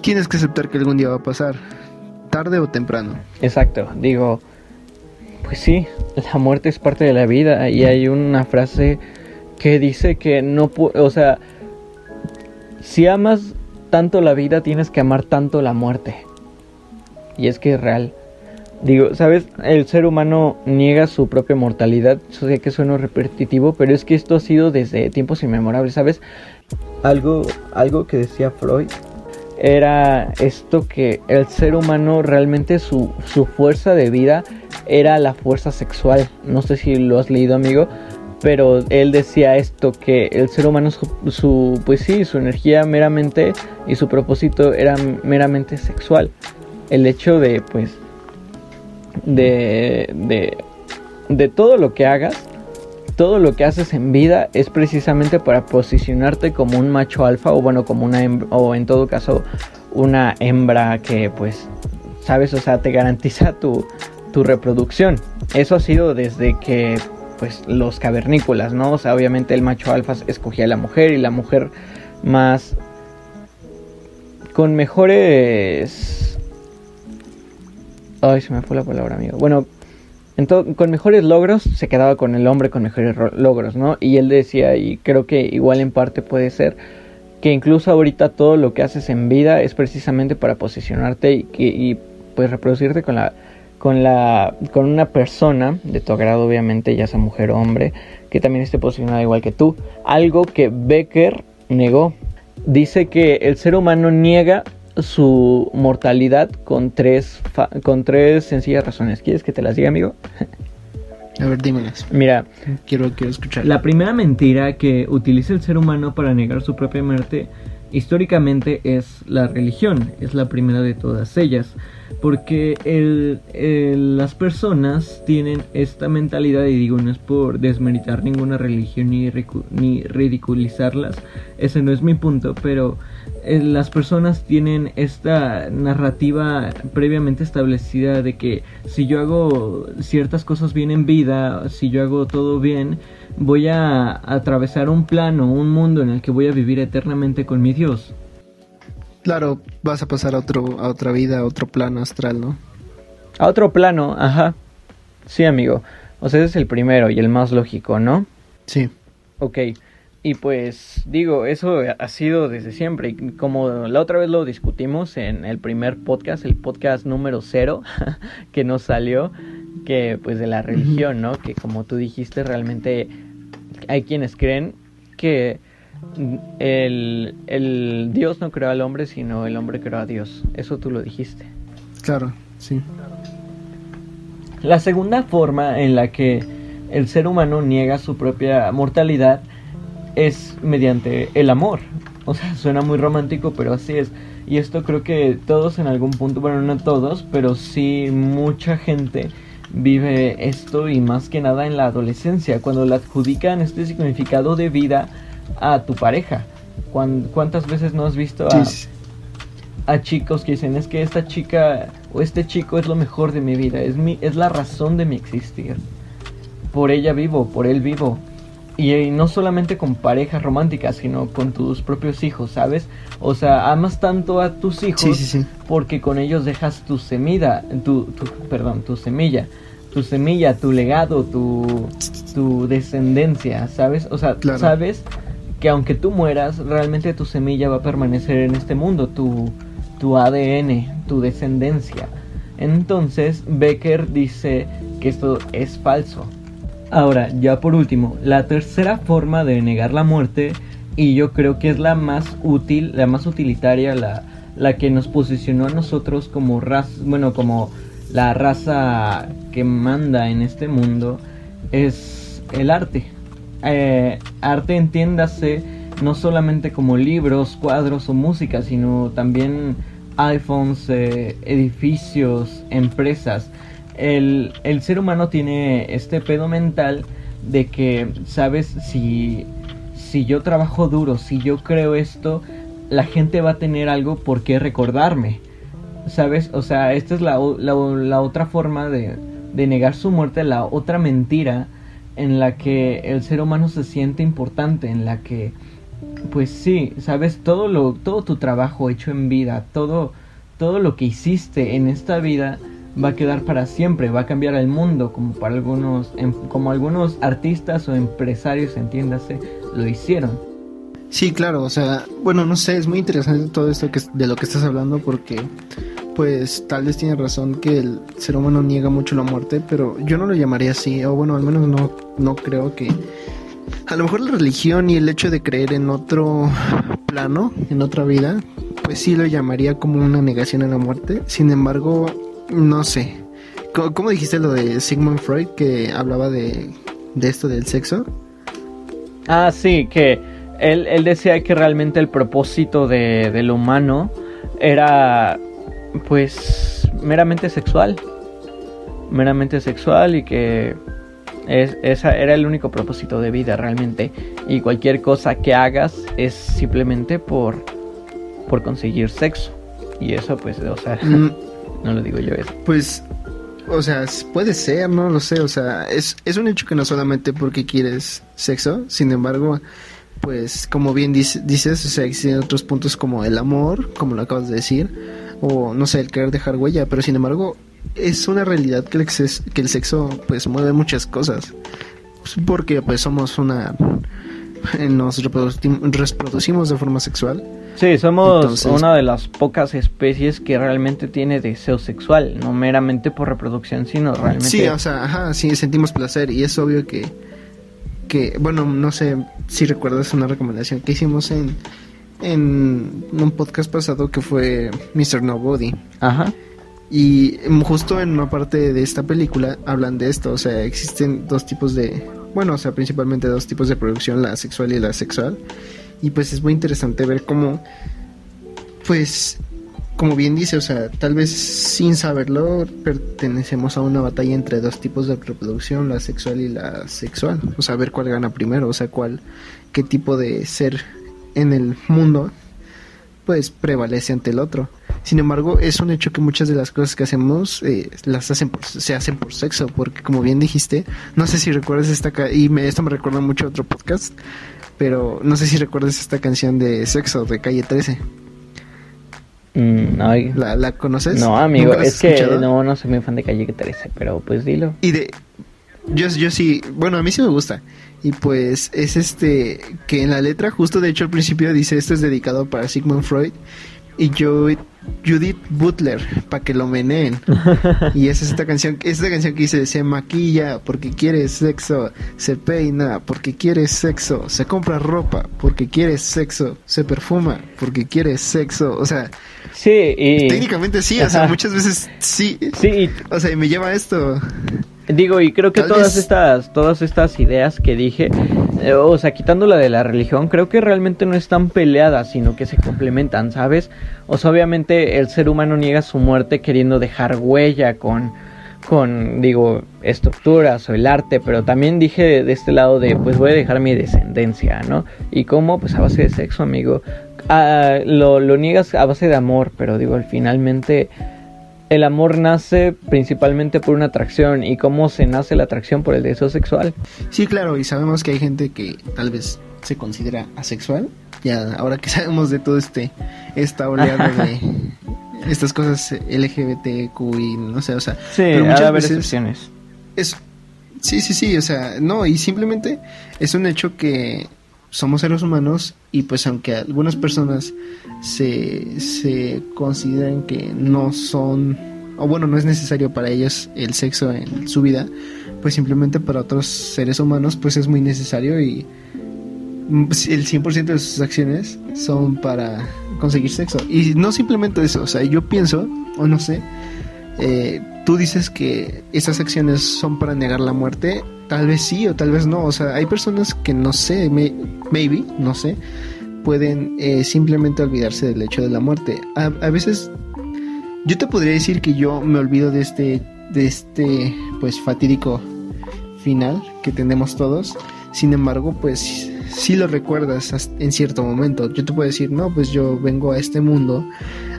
tienes que aceptar que algún día va a pasar, tarde o temprano. Exacto, digo, pues sí, la muerte es parte de la vida y hay una frase que dice que no, o sea, si amas tanto la vida, tienes que amar tanto la muerte. Y es que es real. Digo, ¿sabes? El ser humano niega su propia mortalidad. Yo sé que suena repetitivo, pero es que esto ha sido desde tiempos inmemorables, ¿sabes? Algo, algo que decía Freud era esto que el ser humano realmente su, su fuerza de vida era la fuerza sexual. No sé si lo has leído, amigo, pero él decía esto que el ser humano su, pues sí su energía meramente y su propósito era meramente sexual el hecho de pues de, de, de todo lo que hagas todo lo que haces en vida es precisamente para posicionarte como un macho alfa o bueno como una hembra, o en todo caso una hembra que pues sabes o sea te garantiza tu, tu reproducción eso ha sido desde que pues los cavernícolas, ¿no? O sea, obviamente el macho alfa escogía a la mujer y la mujer más con mejores Ay, se me fue la palabra, amigo. Bueno, con mejores logros se quedaba con el hombre con mejores logros, ¿no? Y él decía, y creo que igual en parte puede ser, que incluso ahorita todo lo que haces en vida es precisamente para posicionarte y, y pues reproducirte con la con, la, con una persona de tu agrado, obviamente, ya sea mujer o hombre, que también esté posicionada igual que tú. Algo que Becker negó. Dice que el ser humano niega su mortalidad con tres, con tres sencillas razones. ¿Quieres que te las diga, amigo? A ver, dímelas. Mira, quiero, quiero escuchar. La primera mentira que utiliza el ser humano para negar su propia muerte históricamente es la religión. Es la primera de todas ellas porque las personas tienen esta mentalidad, y digo, no es por desmeritar ninguna religión ni, ni ridiculizarlas, ese no es mi punto, pero eh, las personas tienen esta narrativa previamente establecida de que si yo hago ciertas cosas bien en vida, si yo hago todo bien, voy a atravesar un plano, un mundo en el que voy a vivir eternamente con mi Dios. Claro, vas a pasar a, otro, a otra vida, a otro plano astral, ¿no? A otro plano, ajá. Sí, amigo. O sea, ese es el primero y el más lógico, ¿no? Sí. Ok. Y pues digo, eso ha sido desde siempre. Y como la otra vez lo discutimos en el primer podcast, el podcast número cero que nos salió, que pues de la religión, ¿no? Que como tú dijiste, realmente hay quienes creen que el, Dios no creó al hombre, sino el hombre creó a Dios. Eso tú lo dijiste. Claro, sí. La segunda forma en la que el ser humano niega su propia mortalidad es mediante el amor. O sea, suena muy romántico, pero así es. Y esto creo que todos en algún punto, bueno, no todos, pero sí mucha gente vive esto y más que nada en la adolescencia, cuando le adjudican este significado de vida a tu pareja. ¿Cuántas veces no has visto a, chicos que dicen es que esta chica o este chico es lo mejor de mi vida, es, mi, es la razón de mi existir? Por ella vivo, por él vivo. Y, no solamente con parejas románticas, sino con tus propios hijos, ¿sabes? O sea, amas tanto a tus hijos porque con ellos dejas tu semilla, tu, tu, perdón, tu semilla, tu semilla, tu legado, tu, tu descendencia, ¿sabes? O sea, sabes que aunque tú mueras, realmente tu semilla va a permanecer en este mundo, tu, tu ADN, tu descendencia. Entonces Becker dice que esto es falso. Ahora, ya por último, la tercera forma de negar la muerte, y yo creo que es la más útil, la más utilitaria, la, la que nos posicionó a nosotros como raza, bueno, como la raza que manda en este mundo, es el arte. Eh, arte entiéndase no solamente como libros, cuadros o música, sino también iPhones, eh, edificios, empresas. El, el, ser humano tiene este pedo mental de que, ¿sabes? Si, si yo trabajo duro, si yo creo esto, la gente va a tener algo por qué recordarme. ¿Sabes? O sea, esta es la, la, la otra forma de, de negar su muerte, la otra mentira en la que el ser humano se siente importante, en la que pues sí, sabes todo lo todo tu trabajo hecho en vida, todo todo lo que hiciste en esta vida va a quedar para siempre, va a cambiar el mundo, como para algunos, em, como algunos artistas o empresarios, entiéndase, lo hicieron. Sí, claro, o sea, bueno, no sé, es muy interesante todo esto que, de lo que estás hablando porque pues tal vez tiene razón que el ser humano niega mucho la muerte, pero yo no lo llamaría así, o bueno, al menos no, no creo que... A lo mejor la religión y el hecho de creer en otro plano, en otra vida, pues sí lo llamaría como una negación a la muerte. Sin embargo, no sé. ¿Cómo, dijiste lo de Sigmund Freud que hablaba de, de esto del sexo? Ah, sí, que él, él decía que realmente el propósito de, del humano era pues meramente sexual. Meramente sexual y que es, esa era el único propósito de vida realmente. Y cualquier cosa que hagas es simplemente por, por conseguir sexo. Y eso pues, o sea, mm. No lo digo yo eso. Pues, o sea, puede ser, no lo sé. O sea, es, es un hecho que no solamente porque quieres sexo, sin embargo pues como bien dices, o sea, existen otros puntos como el amor, como lo acabas de decir, o no sé, el querer dejar huella, pero sin embargo es una realidad que el, que el sexo pues mueve muchas cosas, pues, porque pues somos una... nos reproducimos de forma sexual. Sí, somos una de las pocas especies que realmente tiene deseo sexual, no meramente por reproducción, sino realmente... Sí, o sea, ajá, sí, sentimos placer y es obvio que que, bueno, no sé si recuerdas una recomendación que hicimos en, en un podcast pasado que fue Mr. Nobody. Ajá. Y justo en una parte de esta película hablan de esto, o sea, existen dos tipos de, bueno, o sea, principalmente dos tipos de producción, la sexual y la sexual. Y pues es muy interesante ver cómo, pues, como bien dice, o sea, tal vez sin saberlo pertenecemos a una batalla entre dos tipos de reproducción, la sexual y la sexual. O sea, ver cuál gana primero, o sea, cuál, qué tipo de ser en el mundo, pues prevalece ante el otro. Sin embargo, es un hecho que muchas de las cosas que hacemos eh, las hacen se hacen por sexo, porque como bien dijiste, no sé si recuerdas esta y me, esto me recuerda mucho a otro podcast, pero no sé si recuerdas esta canción de Sexo de Calle 13. Mm, ¿La, conoces? No, amigo, es que no, no soy muy fan de Calle 13, pero pues dilo. Y de... Yo, yo sí, bueno, a mí sí me gusta. Y pues es este, que en la letra, justo de hecho al principio dice, esto es dedicado para Sigmund Freud. Y yo Judith Butler para que lo meneen. y es esta canción, esta canción que dice se maquilla porque quiere sexo, se peina porque quiere sexo, se compra ropa porque quiere sexo, se perfuma porque quiere sexo, o sea, sí, y... técnicamente sí, o sea, muchas veces sí. Sí, o sea, y me lleva a esto. Digo, y creo que todas estas todas estas ideas que dije, eh, o sea, quitándola de la religión, creo que realmente no están peleadas, sino que se complementan, ¿sabes? O sea, obviamente el ser humano niega su muerte queriendo dejar huella con con digo, estructuras o el arte, pero también dije de, este lado de pues voy a dejar mi descendencia, ¿no? Y cómo pues a base de sexo, amigo. Ah, lo, lo niegas a base de amor, pero digo, finalmente el amor nace principalmente por una atracción y cómo se nace la atracción por el deseo sexual. Sí, claro, y sabemos que hay gente que tal vez se considera asexual. Ya ahora que sabemos de todo este esta oleada de estas cosas LGBTQ y no sé, o sea, sí, pero muchas veces Es Sí, sí, sí, o sea, no, y simplemente es un hecho que somos seres humanos y pues aunque algunas personas se, se consideran que no son, o bueno, no es necesario para ellos el sexo en su vida, pues simplemente para otros seres humanos pues es muy necesario y el 100% de sus acciones son para conseguir sexo. Y no simplemente eso, o sea, yo pienso, o no sé, eh, tú dices que esas acciones son para negar la muerte, tal vez sí o tal vez no, o sea, hay personas que no sé, maybe, no sé, pueden eh, simplemente olvidarse del hecho de la muerte. A, veces, yo te podría decir que yo me olvido de este, de este, pues, fatídico final que tenemos todos, sin embargo, pues si lo recuerdas en cierto momento. Yo te puedo decir, no, pues yo vengo a este mundo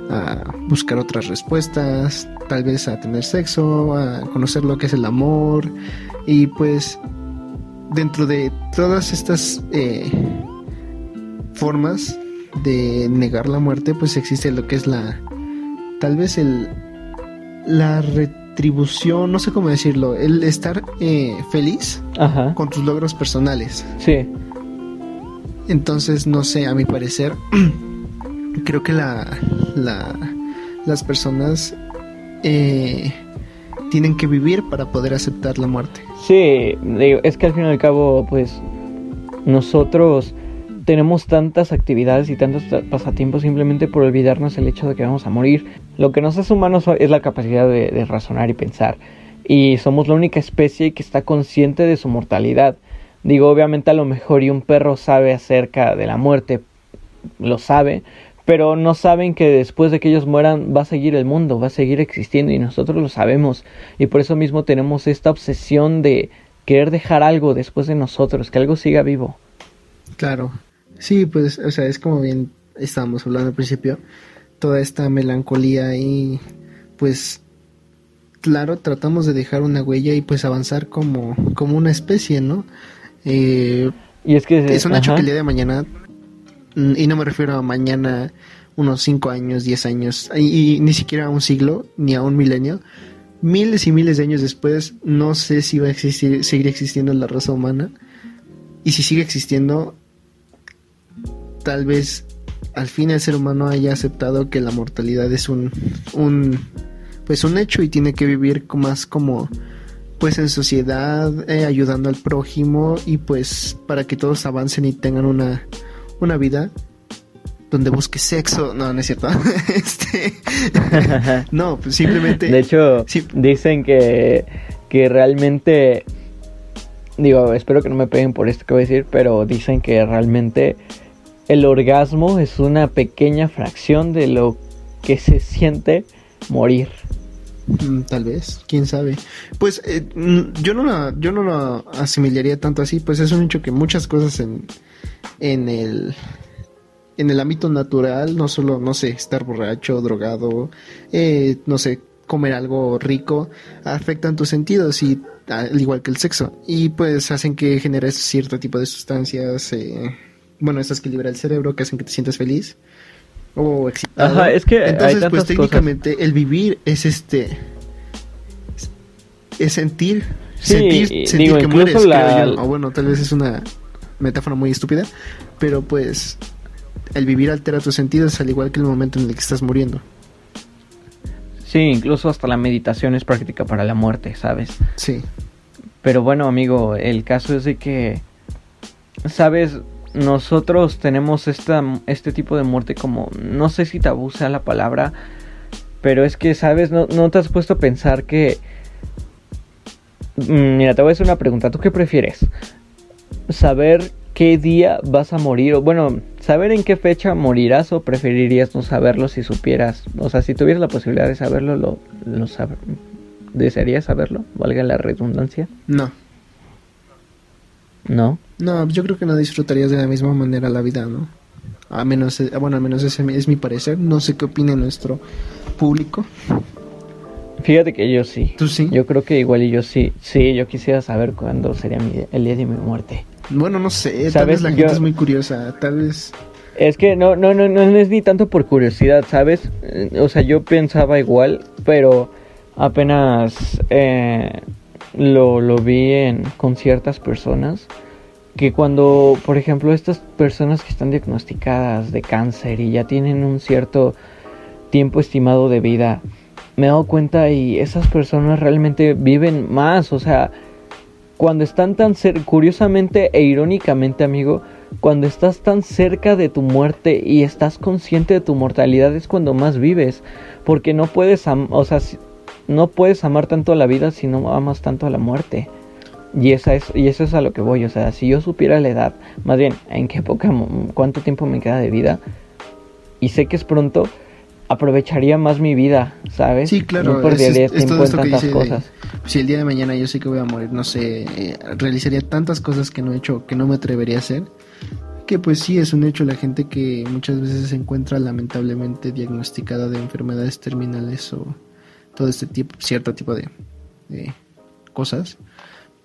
a buscar otras respuestas, tal vez a tener sexo, a conocer lo que es el amor y pues dentro de todas estas eh, formas de negar la muerte pues existe lo que es la tal vez el la retribución, no sé cómo decirlo, el estar eh, feliz con tus logros personales. Sí. Entonces, no sé, a mi parecer, creo que la, las personas eh, tienen que vivir para poder aceptar la muerte. Sí, es que al fin y al cabo, pues nosotros tenemos tantas actividades y tantos pasatiempos simplemente por olvidarnos el hecho de que vamos a morir. Lo que nos hace humanos es la capacidad de, razonar y pensar. Y somos la única especie que está consciente de su mortalidad. Digo, obviamente a lo mejor y un perro sabe acerca de la muerte, lo sabe, pero no saben que después de que ellos mueran va a seguir el mundo, va a seguir existiendo y nosotros lo sabemos. Y por eso mismo tenemos esta obsesión de querer dejar algo después de nosotros, que algo siga vivo. Claro, Sí, pues, o sea, es como bien estábamos hablando al principio, toda esta melancolía y pues claro, tratamos de dejar una huella y pues avanzar como, como una especie, ¿no? Eh, y es que es un hecho que el día de mañana, y no me refiero a mañana unos 5 años, 10 años, y, ni siquiera a un siglo, ni a un milenio, miles y miles de años después, no sé si va a existir, seguir existiendo la raza humana, y si sigue existiendo, tal vez al fin el ser humano haya aceptado que la mortalidad es un, un pues un hecho y tiene que vivir más como pues en sociedad eh, ayudando al prójimo y pues para que todos avancen y tengan una, una vida donde busque sexo. No no es cierto. Este no pues simplemente de hecho dicen que que realmente digo espero que no me peguen por esto que voy a decir pero dicen que realmente el orgasmo es una pequeña fracción de lo que se siente morir. Mm, tal vez, quién sabe. Pues eh, mm, yo no la, yo no asimilaría tanto así, pues es un hecho que muchas cosas en, en el en el ámbito natural, no solo, no sé, estar borracho, drogado, eh, no sé, comer algo rico, afectan tus sentidos y al igual que el sexo y pues hacen que generes cierto tipo de sustancias eh, bueno, estas que libera el cerebro, que hacen que te sientas feliz o excitado. Ajá, es que Entonces, pues técnicamente el vivir es este es sentir sentir, sentir que mueres, O bueno, tal vez es una metáfora muy estúpida, pero pues el vivir altera tus sentidos al igual que el momento en el que estás muriendo. Sí, incluso hasta la meditación es práctica para la muerte, ¿sabes? Sí. Pero bueno, amigo, el caso es de que, ¿sabes? Nosotros tenemos esta, este tipo de muerte como, no sé si tabú sea la palabra, pero es que, ¿sabes? No, no te has puesto a pensar que... Mm, mira, te voy a hacer una pregunta. ¿Tú qué prefieres? ¿Saber qué día vas a morir? O bueno, ¿saber en qué fecha morirás o preferirías no saberlo si supieras? O sea, si tuvieras la posibilidad de saberlo, ¿lo, lo ¿desearías saberlo? Valga la redundancia. No. ¿No? No, yo creo que no disfrutarías de la misma manera la vida, ¿no? A menos, eh, bueno, al menos ese es mi parecer. No sé qué opina nuestro público. Fíjate que yo sí. ¿Tú sí? Yo creo que igual y yo sí. Sí, yo quisiera saber cuándo sería el día de mi muerte. Bueno, no sé. Tal vez la gente es muy curiosa. Tal vez. Es que no, no, no, no es ni tanto por curiosidad, ¿sabes? Eh, o sea, yo pensaba igual, pero apenas eh, lo, lo vi en, con ciertas personas que cuando, por ejemplo, estas personas que están diagnosticadas de cáncer y ya tienen un cierto tiempo estimado de vida, me he dado cuenta y esas personas realmente viven más, o sea, cuando están tan cerca, curiosamente e irónicamente, amigo, cuando estás tan cerca de tu muerte y estás consciente de tu mortalidad es cuando más vives, porque no puedes, o sea, no puedes amar tanto a la vida si no amas tanto a la muerte. Y, esa es, y eso es a lo que voy, o sea, si yo supiera la edad, más bien, en qué época, cuánto tiempo me queda de vida, y sé que es pronto, aprovecharía más mi vida, ¿sabes? Sí, claro. No perdería tiempo en tantas cosas. si el día de mañana yo sé que voy a morir, no sé, eh, realizaría tantas cosas que no he hecho, que no me atrevería a hacer, que pues sí es un hecho la gente que muchas veces se encuentra lamentablemente diagnosticada de enfermedades terminales o todo este tipo, cierto tipo de, de cosas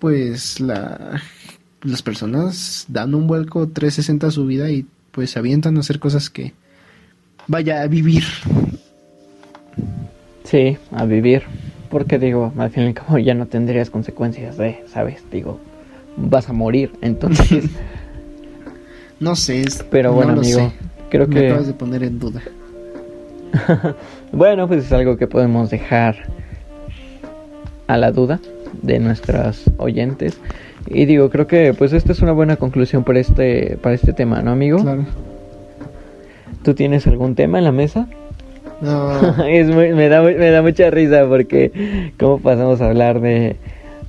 pues la, las personas dan un vuelco 360 a su vida y pues se avientan a hacer cosas que vaya a vivir. Sí, a vivir. porque digo, al fin y al cabo ya no tendrías consecuencias de, ¿sabes? Digo, vas a morir, entonces... no sé, pero bueno, amigo, creo que... Acabas de poner en duda. bueno, pues es algo que podemos dejar a la duda de nuestros oyentes. Y digo, creo que pues esta es una buena conclusión para este, para este tema, ¿no, amigo? Claro. ¿Tú tienes algún tema en la mesa? No. es me, da, me da mucha risa porque cómo pasamos a hablar de,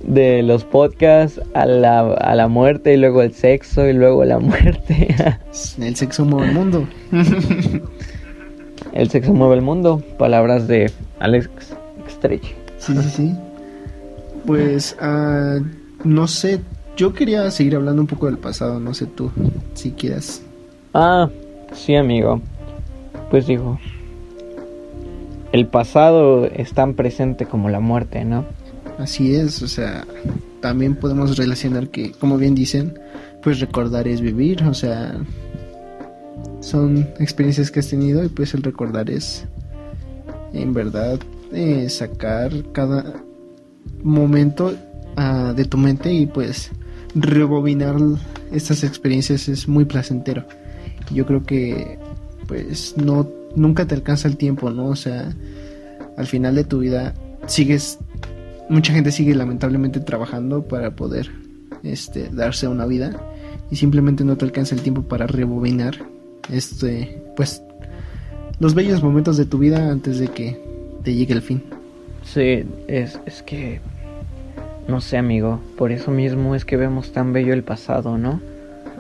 de los podcasts a la, a la muerte y luego el sexo y luego la muerte. el sexo mueve el mundo. el sexo mueve el mundo. Palabras de Alex Stretch. Sí, sí, sí. Pues, uh, no sé, yo quería seguir hablando un poco del pasado, no sé tú, si quieras. Ah, sí, amigo. Pues digo, el pasado es tan presente como la muerte, ¿no? Así es, o sea, también podemos relacionar que, como bien dicen, pues recordar es vivir, o sea, son experiencias que has tenido y pues el recordar es, en verdad, eh, sacar cada momento ah, de tu mente y pues rebobinar estas experiencias es muy placentero. Yo creo que pues no nunca te alcanza el tiempo, ¿no? O sea, al final de tu vida sigues mucha gente sigue lamentablemente trabajando para poder este darse una vida y simplemente no te alcanza el tiempo para rebobinar este pues los bellos momentos de tu vida antes de que te llegue el fin. Sí, es, es que no sé, amigo, por eso mismo es que vemos tan bello el pasado, ¿no?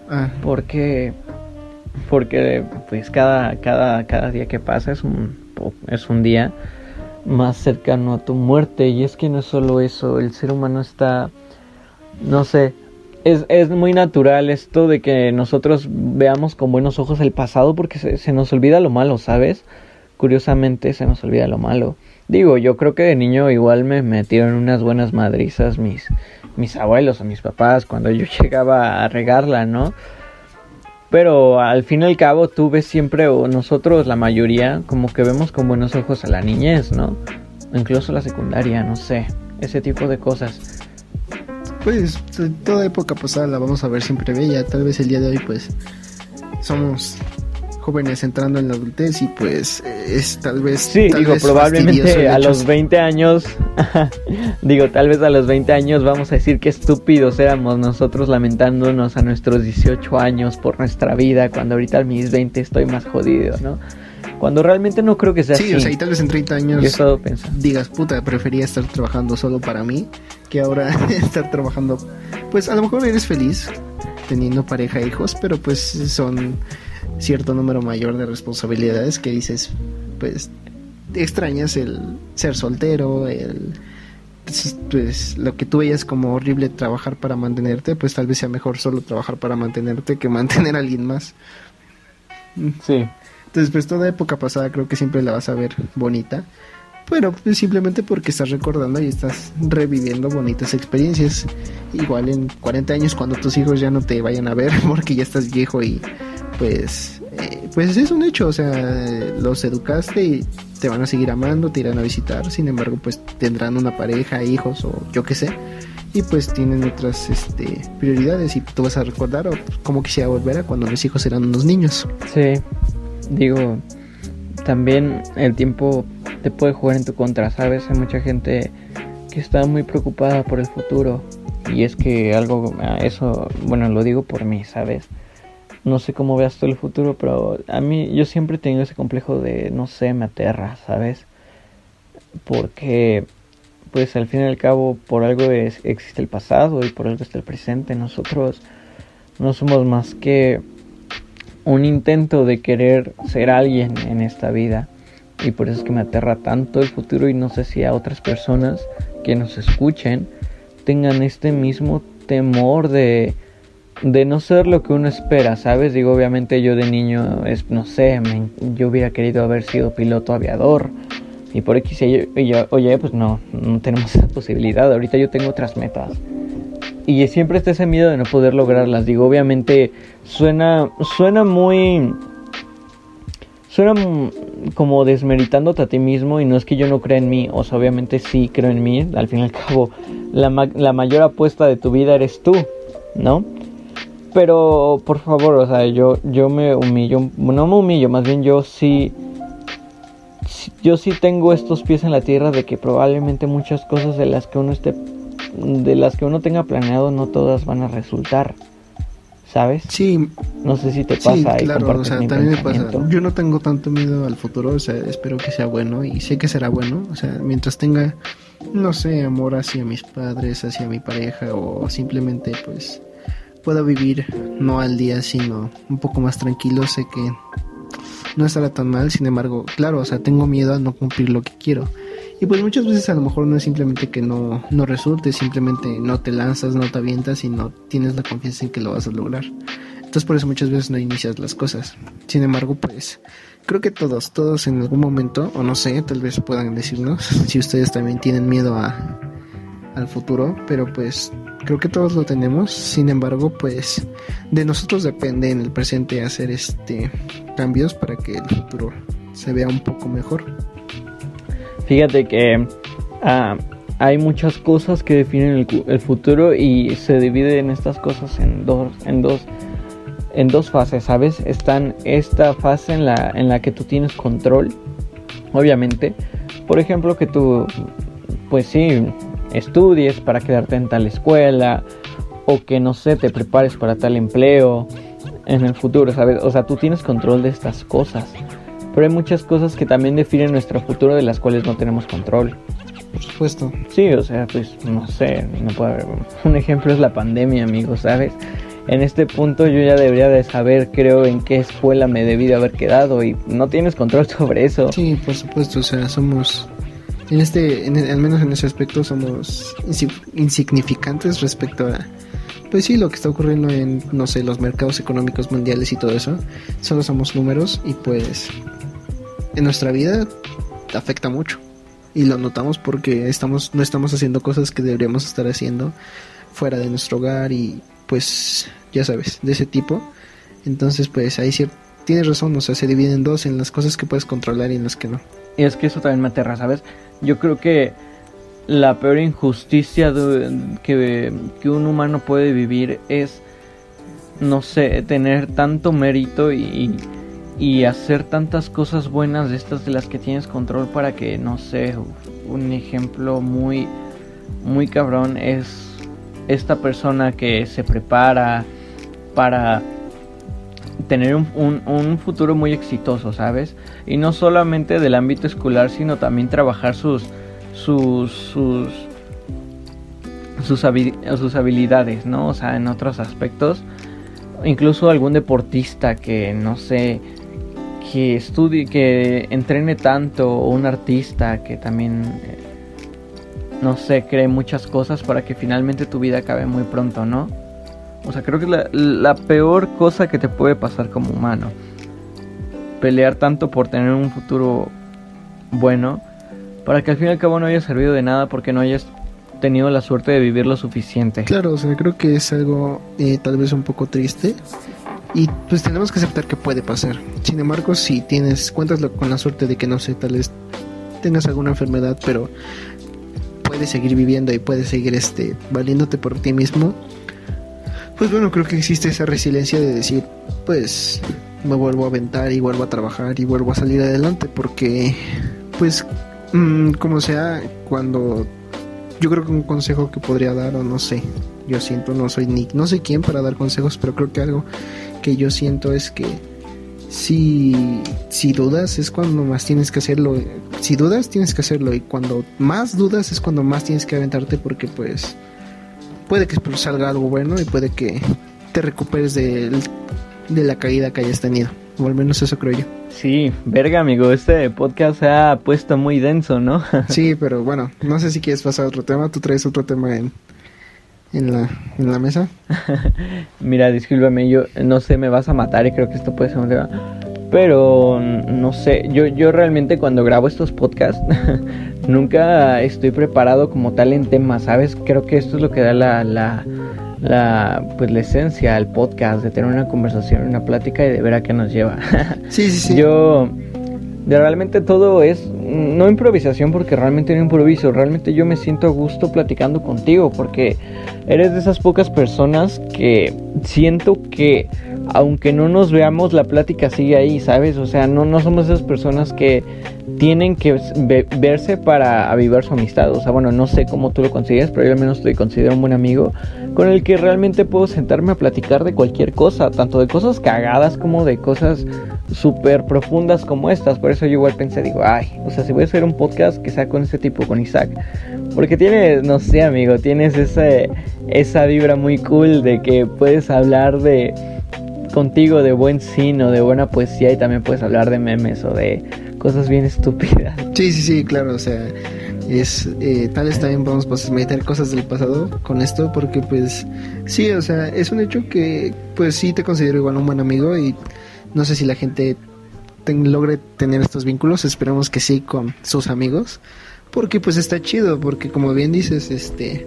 Ah. Porque porque pues cada cada cada día que pasa es un es un día más cercano a tu muerte y es que no es solo eso, el ser humano está no sé, es, es muy natural esto de que nosotros veamos con buenos ojos el pasado porque se, se nos olvida lo malo, ¿sabes? Curiosamente se nos olvida lo malo. Digo, yo creo que de niño igual me metieron unas buenas madrizas mis, mis abuelos o mis papás cuando yo llegaba a regarla, ¿no? Pero al fin y al cabo tú ves siempre, o nosotros la mayoría, como que vemos con buenos ojos a la niñez, ¿no? incluso la secundaria, no sé, ese tipo de cosas. Pues toda época pasada la vamos a ver siempre bella, tal vez el día de hoy pues somos jóvenes entrando en la adultez y pues es tal vez... Sí, digo, probablemente a los 20 años, digo, tal vez a los 20 años vamos a decir que estúpidos éramos nosotros lamentándonos a nuestros 18 años por nuestra vida, cuando ahorita a mis 20 estoy más jodido, ¿no? Cuando realmente no creo que sea así. Sí, o sea, y tal vez en 30 años digas, puta, prefería estar trabajando solo para mí que ahora estar trabajando. Pues a lo mejor eres feliz teniendo pareja e hijos, pero pues son cierto número mayor de responsabilidades que dices, pues extrañas el ser soltero, el pues, pues, lo que tú veías como horrible trabajar para mantenerte, pues tal vez sea mejor solo trabajar para mantenerte que mantener a alguien más. Sí. Entonces, pues toda época pasada creo que siempre la vas a ver bonita. Pero pues, simplemente porque estás recordando y estás reviviendo bonitas experiencias. Igual en 40 años cuando tus hijos ya no te vayan a ver porque ya estás viejo y pues, eh, pues es un hecho, o sea, los educaste y te van a seguir amando, te irán a visitar, sin embargo, pues tendrán una pareja, hijos o yo qué sé, y pues tienen otras este, prioridades y tú vas a recordar o como quisiera volver a cuando mis hijos eran unos niños. Sí, digo, también el tiempo te puede jugar en tu contra, ¿sabes? Hay mucha gente que está muy preocupada por el futuro y es que algo, eso, bueno, lo digo por mí, ¿sabes? No sé cómo veas tú el futuro, pero a mí yo siempre he tenido ese complejo de, no sé, me aterra, ¿sabes? Porque, pues al fin y al cabo, por algo existe el pasado y por algo está el presente. Nosotros no somos más que un intento de querer ser alguien en esta vida. Y por eso es que me aterra tanto el futuro y no sé si a otras personas que nos escuchen tengan este mismo temor de de no ser lo que uno espera, ¿sabes? Digo, obviamente yo de niño, es, no sé, yo hubiera querido haber sido piloto aviador. Y por X y yo, oye, pues no, no tenemos esa posibilidad. Ahorita yo tengo otras metas. Y siempre está ese miedo de no poder lograrlas. Digo, obviamente suena, suena muy... suena como desmeritándote a ti mismo y no es que yo no crea en mí, o sea, obviamente sí creo en mí, al fin y al cabo la mayor apuesta de tu vida eres tú, ¿no? Pero por favor, o sea, yo, yo me humillo, no me humillo, más bien yo sí, yo sí tengo estos pies en la tierra de que probablemente muchas cosas de las que uno esté, de las que uno tenga planeado no todas van a resultar. ¿sabes? Sí. No sé si te pasa. Sí, claro, o sea, también me pasa. Yo no tengo tanto miedo al futuro, o sea, espero que sea bueno y sé que será bueno, o sea, mientras tenga, no sé, amor hacia mis padres, hacia mi pareja o simplemente pues pueda vivir no al día, sino un poco más tranquilo, sé que no estará tan mal, sin embargo, claro, o sea, tengo miedo a no cumplir lo que quiero. Y pues muchas veces a lo mejor no es simplemente que no, no resulte, simplemente no te lanzas, no te avientas y no tienes la confianza en que lo vas a lograr. Entonces por eso muchas veces no inicias las cosas. Sin embargo, pues creo que todos, todos en algún momento, o no sé, tal vez puedan decirnos si ustedes también tienen miedo a, al futuro, pero pues creo que todos lo tenemos. Sin embargo, pues de nosotros depende en el presente hacer este cambios para que el futuro se vea un poco mejor. Fíjate que ah, hay muchas cosas que definen el, futuro y se dividen estas cosas en dos, en dos, en dos fases, ¿sabes? Están esta fase en la, en la que tú tienes control, obviamente. Por ejemplo, que tú, pues sí, estudies para quedarte en tal escuela o que no sé, te prepares para tal empleo en el futuro, ¿sabes? O sea, tú tienes control de estas cosas. Pero hay muchas cosas que también definen nuestro futuro de las cuales no tenemos control. Por supuesto. Sí, o sea, pues no sé, no puede haber. Un ejemplo es la pandemia, amigos, ¿sabes? En este punto yo ya debería de saber, creo, en qué escuela me debí de haber quedado y no tienes control sobre eso. Sí, por supuesto, o sea, somos en este, al menos en ese aspecto somos insignificantes respecto a, pues sí, lo que está ocurriendo en, no sé, los mercados económicos mundiales y todo eso. Solo somos números y pues en nuestra vida afecta mucho. Y lo notamos porque estamos, no estamos haciendo cosas que deberíamos estar haciendo fuera de nuestro hogar y pues ya sabes, de ese tipo. Entonces pues ahí sí tienes razón, o sea, se divide en dos, en las cosas que puedes controlar y en las que no. Es que eso también me aterra, ¿sabes? Yo creo que la peor injusticia que, que un humano puede vivir es, no sé, tener tanto mérito y, y hacer tantas cosas buenas de estas de las que tienes control para que, no sé, un ejemplo muy, muy cabrón es esta persona que se prepara para tener un, un, futuro muy exitoso, ¿sabes? Y no solamente del ámbito escolar, sino también trabajar sus sus sus sus, habilidades, ¿no? O sea, en otros aspectos. Incluso algún deportista que, no sé, que estudie, que entrene tanto, o un artista que también, eh, no sé, cree muchas cosas para que finalmente tu vida acabe muy pronto, ¿no? O sea, creo que es la, peor cosa que te puede pasar como humano. Pelear tanto por tener un futuro bueno, para que al fin y al cabo no haya servido de nada porque no hayas tenido la suerte de vivir lo suficiente. Claro, o sea, creo que es algo eh, tal vez un poco triste y pues tenemos que aceptar que puede pasar. Sin embargo, si tienes, cuentas con la suerte de que no sé, tal vez tengas alguna enfermedad, pero puedes seguir viviendo y puedes seguir este valiéndote por ti mismo pues bueno, creo que existe esa resiliencia de decir, pues me vuelvo a aventar y vuelvo a trabajar y vuelvo a salir adelante porque pues mm, como sea cuando yo creo que un consejo que podría dar o no sé yo siento no soy ni no sé quién para dar consejos pero creo que algo que yo siento es que si si dudas es cuando más tienes que hacerlo si dudas tienes que hacerlo y cuando más dudas es cuando más tienes que aventarte porque pues puede que salga algo bueno y puede que te recuperes de, de la caída que hayas tenido. O al menos eso creo yo. Sí, verga, amigo, este podcast se ha puesto muy denso, ¿no? sí, pero bueno, no sé si quieres pasar a otro tema. Tú traes otro tema en, en, la, en la mesa. Mira, discúlpame, yo no sé, me vas a matar y creo que esto puede ser un tema. Pero no sé, yo, yo realmente cuando grabo estos podcasts nunca estoy preparado como tal en temas, ¿sabes? Creo que esto es lo que da la, la pues la esencia al podcast de tener una conversación una plática y de ver a qué nos lleva sí sí sí yo realmente todo es no improvisación porque realmente no improviso realmente yo me siento a gusto platicando contigo porque eres de esas pocas personas que siento que aunque no nos veamos, la plática sigue ahí, ¿sabes? O sea, no, no somos esas personas que tienen que verse para avivar su amistad. O sea, bueno, no sé cómo tú lo consigues, pero yo al menos te considero un buen amigo con el que realmente puedo sentarme a platicar de cualquier cosa, tanto de cosas cagadas como de cosas súper profundas como estas. Por eso yo igual pensé, digo, ay, o sea, si voy a hacer un podcast que sea con ese tipo, con Isaac. Porque tienes, no sé, amigo, tienes esa vibra muy cool de que puedes hablar de contigo de buen cine o de buena poesía y también puedes hablar de memes o de cosas bien estúpidas. Sí, sí, sí, claro, o sea, es eh, tal vez también vamos a meter cosas del pasado con esto porque pues sí, o sea, es un hecho que pues sí te considero igual un buen amigo y no sé si la gente logre tener estos vínculos, esperamos que sí con sus amigos porque pues está chido, porque como bien dices, este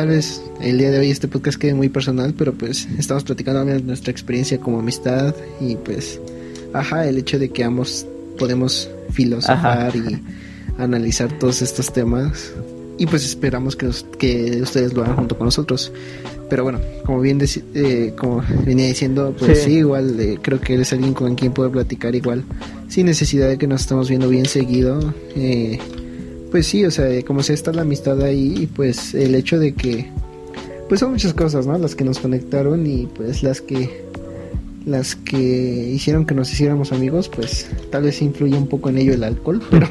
tal vez el día de hoy este podcast quede muy personal, pero pues estamos platicando de nuestra experiencia como amistad y pues, ajá, el hecho de que ambos podemos filosofar y analizar todos estos temas y pues esperamos que, que ustedes lo hagan junto con nosotros. Pero bueno, como bien eh, como venía diciendo, pues sí, igual eh, creo que eres alguien con quien puedo platicar igual, sin necesidad de que nos estemos viendo bien seguido. Eh, pues sí, o sea, como si está la amistad ahí y pues el hecho de que pues son muchas cosas, ¿no? Las que nos conectaron y pues las que las que hicieron que nos hiciéramos amigos, pues tal vez influye un poco en ello el alcohol, pero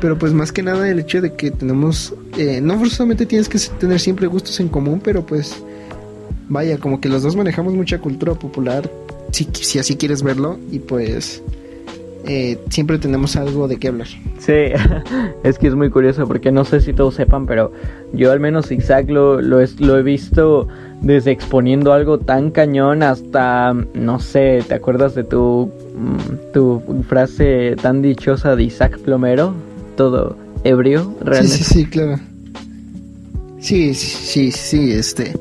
pero pues más que nada el hecho de que tenemos eh, no forzosamente tienes que tener siempre gustos en común, pero pues vaya, como que los dos manejamos mucha cultura popular, si, si así quieres verlo y pues eh, siempre tenemos algo de qué hablar. Sí, es que es muy curioso porque no sé si todos sepan, pero yo al menos Isaac lo, lo, he visto desde exponiendo algo tan cañón hasta, no sé, ¿te acuerdas de tu, mm, tu frase tan dichosa de Isaac Plomero? Todo ebrio, realmente. Sí, sí, sí, claro. Sí, sí, sí, este,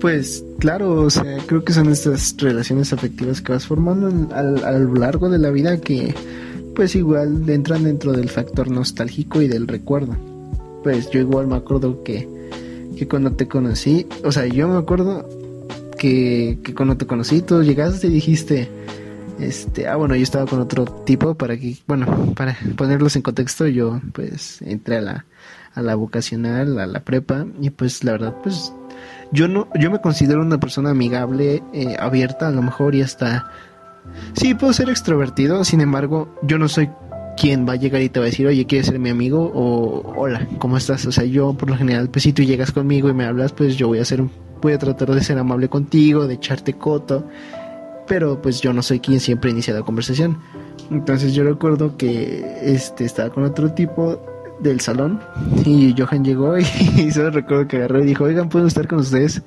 pues claro, o sea, creo que son estas relaciones afectivas que vas formando a lo largo de la vida que pues igual entran dentro del factor nostálgico y del recuerdo. Pues yo igual me acuerdo que, que cuando te conocí, o sea, yo me acuerdo que, que cuando te conocí tú llegaste y dijiste, este, ah bueno, yo estaba con otro tipo para que, bueno, para ponerlos en contexto, yo pues entré a la, a la vocacional, a la prepa y pues la verdad pues yo no, yo me considero una persona amigable, eh, abierta, a lo mejor y hasta sí puedo ser extrovertido, sin embargo, yo no soy quien va a llegar y te va a decir, oye, ¿quieres ser mi amigo? O hola, ¿cómo estás? O sea, yo por lo general, pues si tú llegas conmigo y me hablas, pues yo voy a ser, voy a tratar de ser amable contigo, de echarte coto, pero pues yo no soy quien siempre inicia la conversación. Entonces yo recuerdo que este estaba con otro tipo del salón y Johan llegó y, solo recuerdo que agarró y dijo, oigan, ¿puedo estar con ustedes?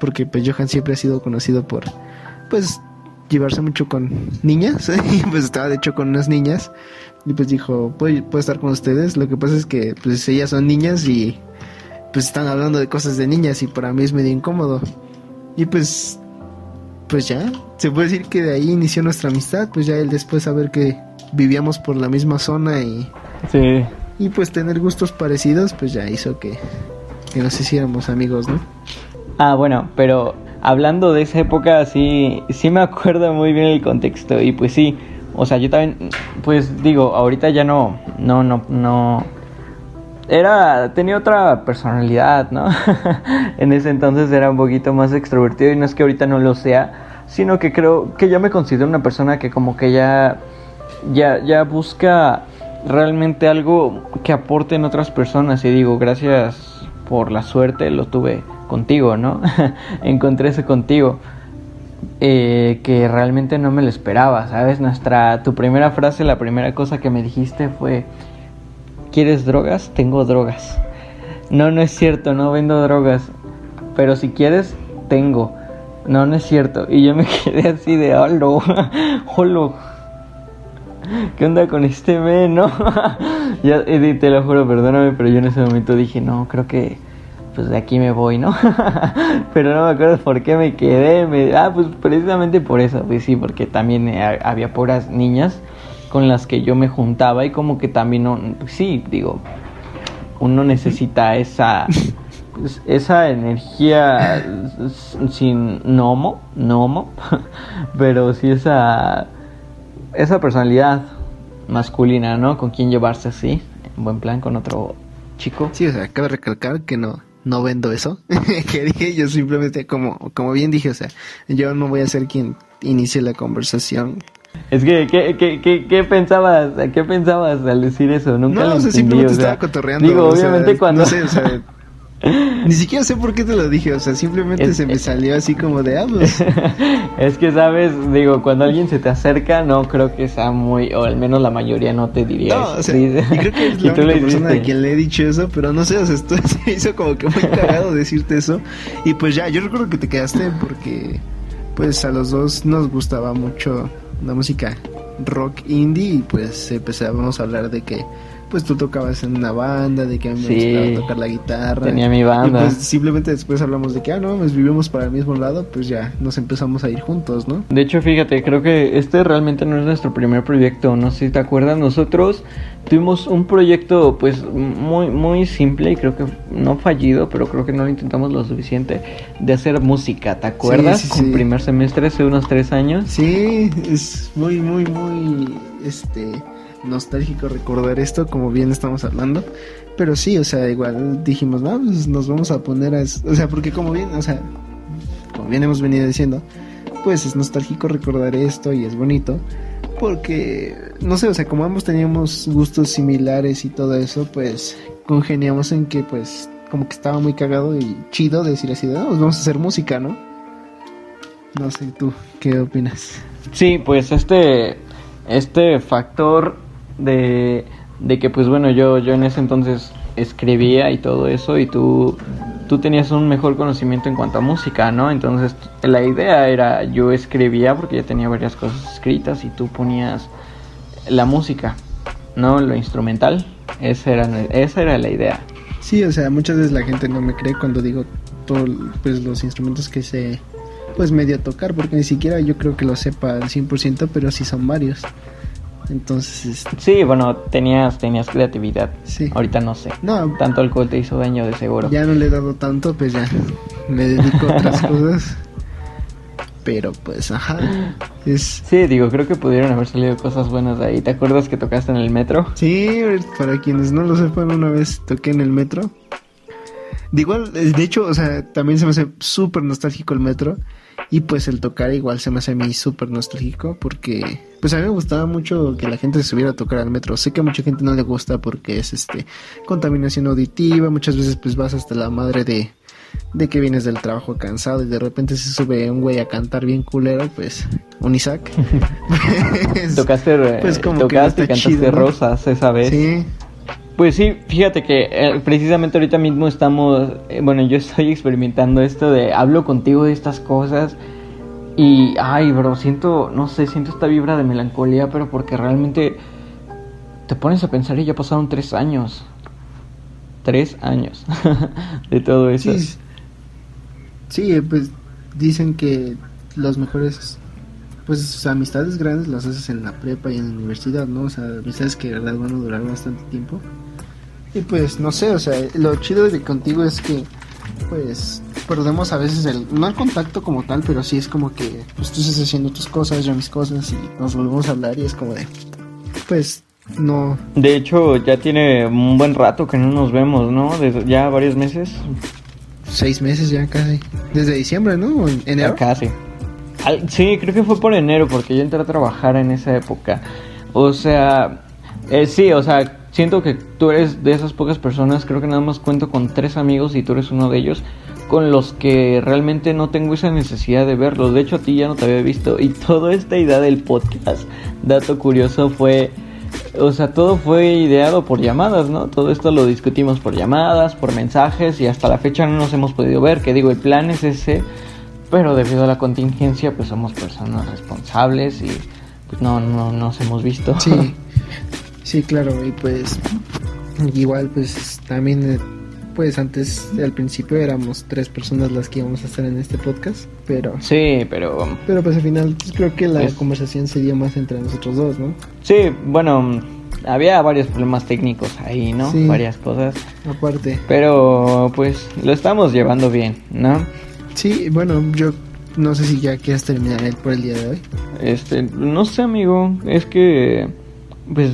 Porque pues Johan siempre ha sido conocido por, pues, llevarse mucho con niñas y pues estaba de hecho con unas niñas y pues dijo, ¿puedo, ¿puedo estar con ustedes? Lo que pasa es que pues ellas son niñas y pues están hablando de cosas de niñas y para mí es medio incómodo. Y pues, pues ya, se puede decir que de ahí inició nuestra amistad, pues ya él después saber que vivíamos por la misma zona y... Sí y pues tener gustos parecidos, pues ya hizo que, que nos hiciéramos amigos, ¿no? Ah, bueno, pero hablando de esa época, sí, sí me acuerdo muy bien el contexto. Y pues sí, o sea, yo también, pues digo, ahorita ya no, no, no, no. Era, tenía otra personalidad, ¿no? en ese entonces era un poquito más extrovertido y no es que ahorita no lo sea, sino que creo que ya me considero una persona que como que ya, ya, ya busca realmente algo que aporte en otras personas y digo, gracias por la suerte lo tuve contigo, ¿no? Encontré ese contigo. Eh, que realmente no me lo esperaba, ¿sabes? Nuestra, tu primera frase, la primera cosa que me dijiste fue, ¿quieres drogas? Tengo drogas. No, no es cierto, no vendo drogas, pero si quieres, tengo. No, no es cierto. Y yo me quedé así de, holo, holo, ¿Qué onda con este men, no? ya, te lo juro, perdóname, pero yo en ese momento dije, no, creo que pues de aquí me voy, ¿no? Pero no me acuerdo por qué me quedé. Ah, pues precisamente por eso, pues sí, porque también eh, había puras niñas con las que yo me juntaba y como que también, no, pues sí, digo, uno necesita esa pues, esa energía sin nomo, nomo, pero sí esa esa personalidad masculina, ¿no? Con quien llevarse así, en buen plan con otro chico. Sí, o sea, cabe recalcar que no no vendo eso, que dije yo simplemente como como bien dije, o sea, yo no voy a ser quien inicie la conversación es que, ¿qué, qué, qué, qué pensabas? ¿Qué pensabas al decir eso? Nunca no, lo o sea, simplemente estaba cotorreando. Digo, obviamente cuando... No sé, o sea, ni siquiera sé por qué te lo dije, o sea, simplemente se me salió así como de, ah, pues". es que, ¿sabes? Digo, cuando alguien se te acerca, no creo que sea muy, o al menos la mayoría no te diría no, O sea, y creo que es la única persona a quien le he dicho eso, pero no sé, o sea, esto se hizo como que muy cagado decirte eso. Y pues ya, yo recuerdo que te quedaste porque, pues, a los dos nos gustaba mucho una música rock indie y pues empezábamos a hablar de que pues tú tocabas en una banda, de que a mí me gustaba tocar la guitarra. Tenía mi banda. Y pues simplemente después hablamos de que, ah, no, pues vivimos para el mismo lado, pues ya nos empezamos a ir juntos, ¿no? De hecho, fíjate, creo que este realmente no es nuestro primer proyecto, no sé si te acuerdas, nosotros tuvimos un proyecto pues muy, muy simple y creo que no fallido, pero creo que no lo intentamos lo suficiente de hacer música, ¿te acuerdas? Sí, Con primer semestre hace unos tres años. Sí, es muy, muy, muy, este nostálgico recordar esto, como bien estamos hablando. Pero sí, o sea, igual dijimos, no, pues nos vamos a poner a... O sea, porque como bien, o sea, como bien hemos venido diciendo, pues es nostálgico recordar esto y es bonito. Porque, no sé, o sea, como ambos teníamos gustos similares y todo eso, pues congeniamos en que, pues, como que estaba muy cagado y chido decir así, no, pues vamos a hacer música, ¿no? No sé, tú, ¿qué opinas? Sí, pues este, este factor de, de que pues bueno, yo, yo en ese entonces escribía y todo eso y tú, tú tenías un mejor conocimiento en cuanto a música, ¿no? Entonces la idea era yo escribía porque ya tenía varias cosas escritas y tú ponías la música, ¿no? Lo instrumental, esa era, esa era la idea. Sí, o sea, muchas veces la gente no me cree cuando digo todos pues, los instrumentos que sé pues medio tocar, porque ni siquiera yo creo que lo sepa al 100%, pero sí son varios. Entonces, este, sí, bueno, tenías tenías creatividad. Sí. Ahorita no sé. No, tanto alcohol te hizo daño de seguro. Ya no le he dado tanto, pues ya me dedico a otras cosas. Pero pues, ajá. Es... Sí, digo, creo que pudieron haber salido cosas buenas de ahí. ¿Te acuerdas que tocaste en el metro? Sí, para quienes no lo sepan, una vez toqué en el metro. De igual, de hecho, o sea, también se me hace súper nostálgico el metro. Y pues el tocar igual se me hace a mí súper nostálgico porque pues a mí me gustaba mucho que la gente se subiera a tocar al metro. Sé que a mucha gente no le gusta porque es este contaminación auditiva, muchas veces pues vas hasta la madre de, de que vienes del trabajo cansado y de repente se sube un güey a cantar bien culero, pues un Isaac. pues, tocaste, pues como tocaste, que cantaste rosas esa vez. Sí. Pues sí, fíjate que eh, precisamente ahorita mismo estamos, eh, bueno, yo estoy experimentando esto de hablo contigo de estas cosas y, ay, bro, siento, no sé, siento esta vibra de melancolía, pero porque realmente te pones a pensar y ya pasaron tres años, tres años de todo eso. Sí, sí, pues dicen que los mejores pues amistades grandes las haces en la prepa y en la universidad, ¿no? O sea, amistades que de verdad van a durar bastante tiempo. Y pues no sé, o sea, lo chido de contigo es que pues perdemos a veces el, no el contacto como tal, pero sí es como que pues tú estás haciendo tus cosas, yo mis cosas y nos volvemos a hablar y es como de pues no. De hecho, ya tiene un buen rato que no nos vemos, ¿no? Desde ya varios meses. Seis meses ya casi. Desde diciembre, ¿no? ¿En enero? casi. Sí, creo que fue por enero porque yo entré a trabajar en esa época. O sea, eh, sí, o sea, siento que tú eres de esas pocas personas, creo que nada más cuento con tres amigos y tú eres uno de ellos, con los que realmente no tengo esa necesidad de verlos. De hecho, a ti ya no te había visto. Y toda esta idea del podcast, dato curioso, fue... O sea, todo fue ideado por llamadas, ¿no? Todo esto lo discutimos por llamadas, por mensajes y hasta la fecha no nos hemos podido ver. Que digo, el plan es ese, pero debido a la contingencia, pues somos personas responsables y pues no, no nos hemos visto. Sí. Sí, claro, y pues igual pues también eh, pues antes, al principio éramos tres personas las que íbamos a estar en este podcast, pero... Sí, pero... Pero pues al final pues, creo que la conversación se dio más entre nosotros dos, ¿no? Sí, bueno, había varios problemas técnicos ahí, ¿no? Varias cosas. Aparte. Pero pues lo estamos llevando bien, ¿no? Sí, bueno, yo no sé si ya quieres terminar por el día de hoy. Este, no sé, amigo, es que pues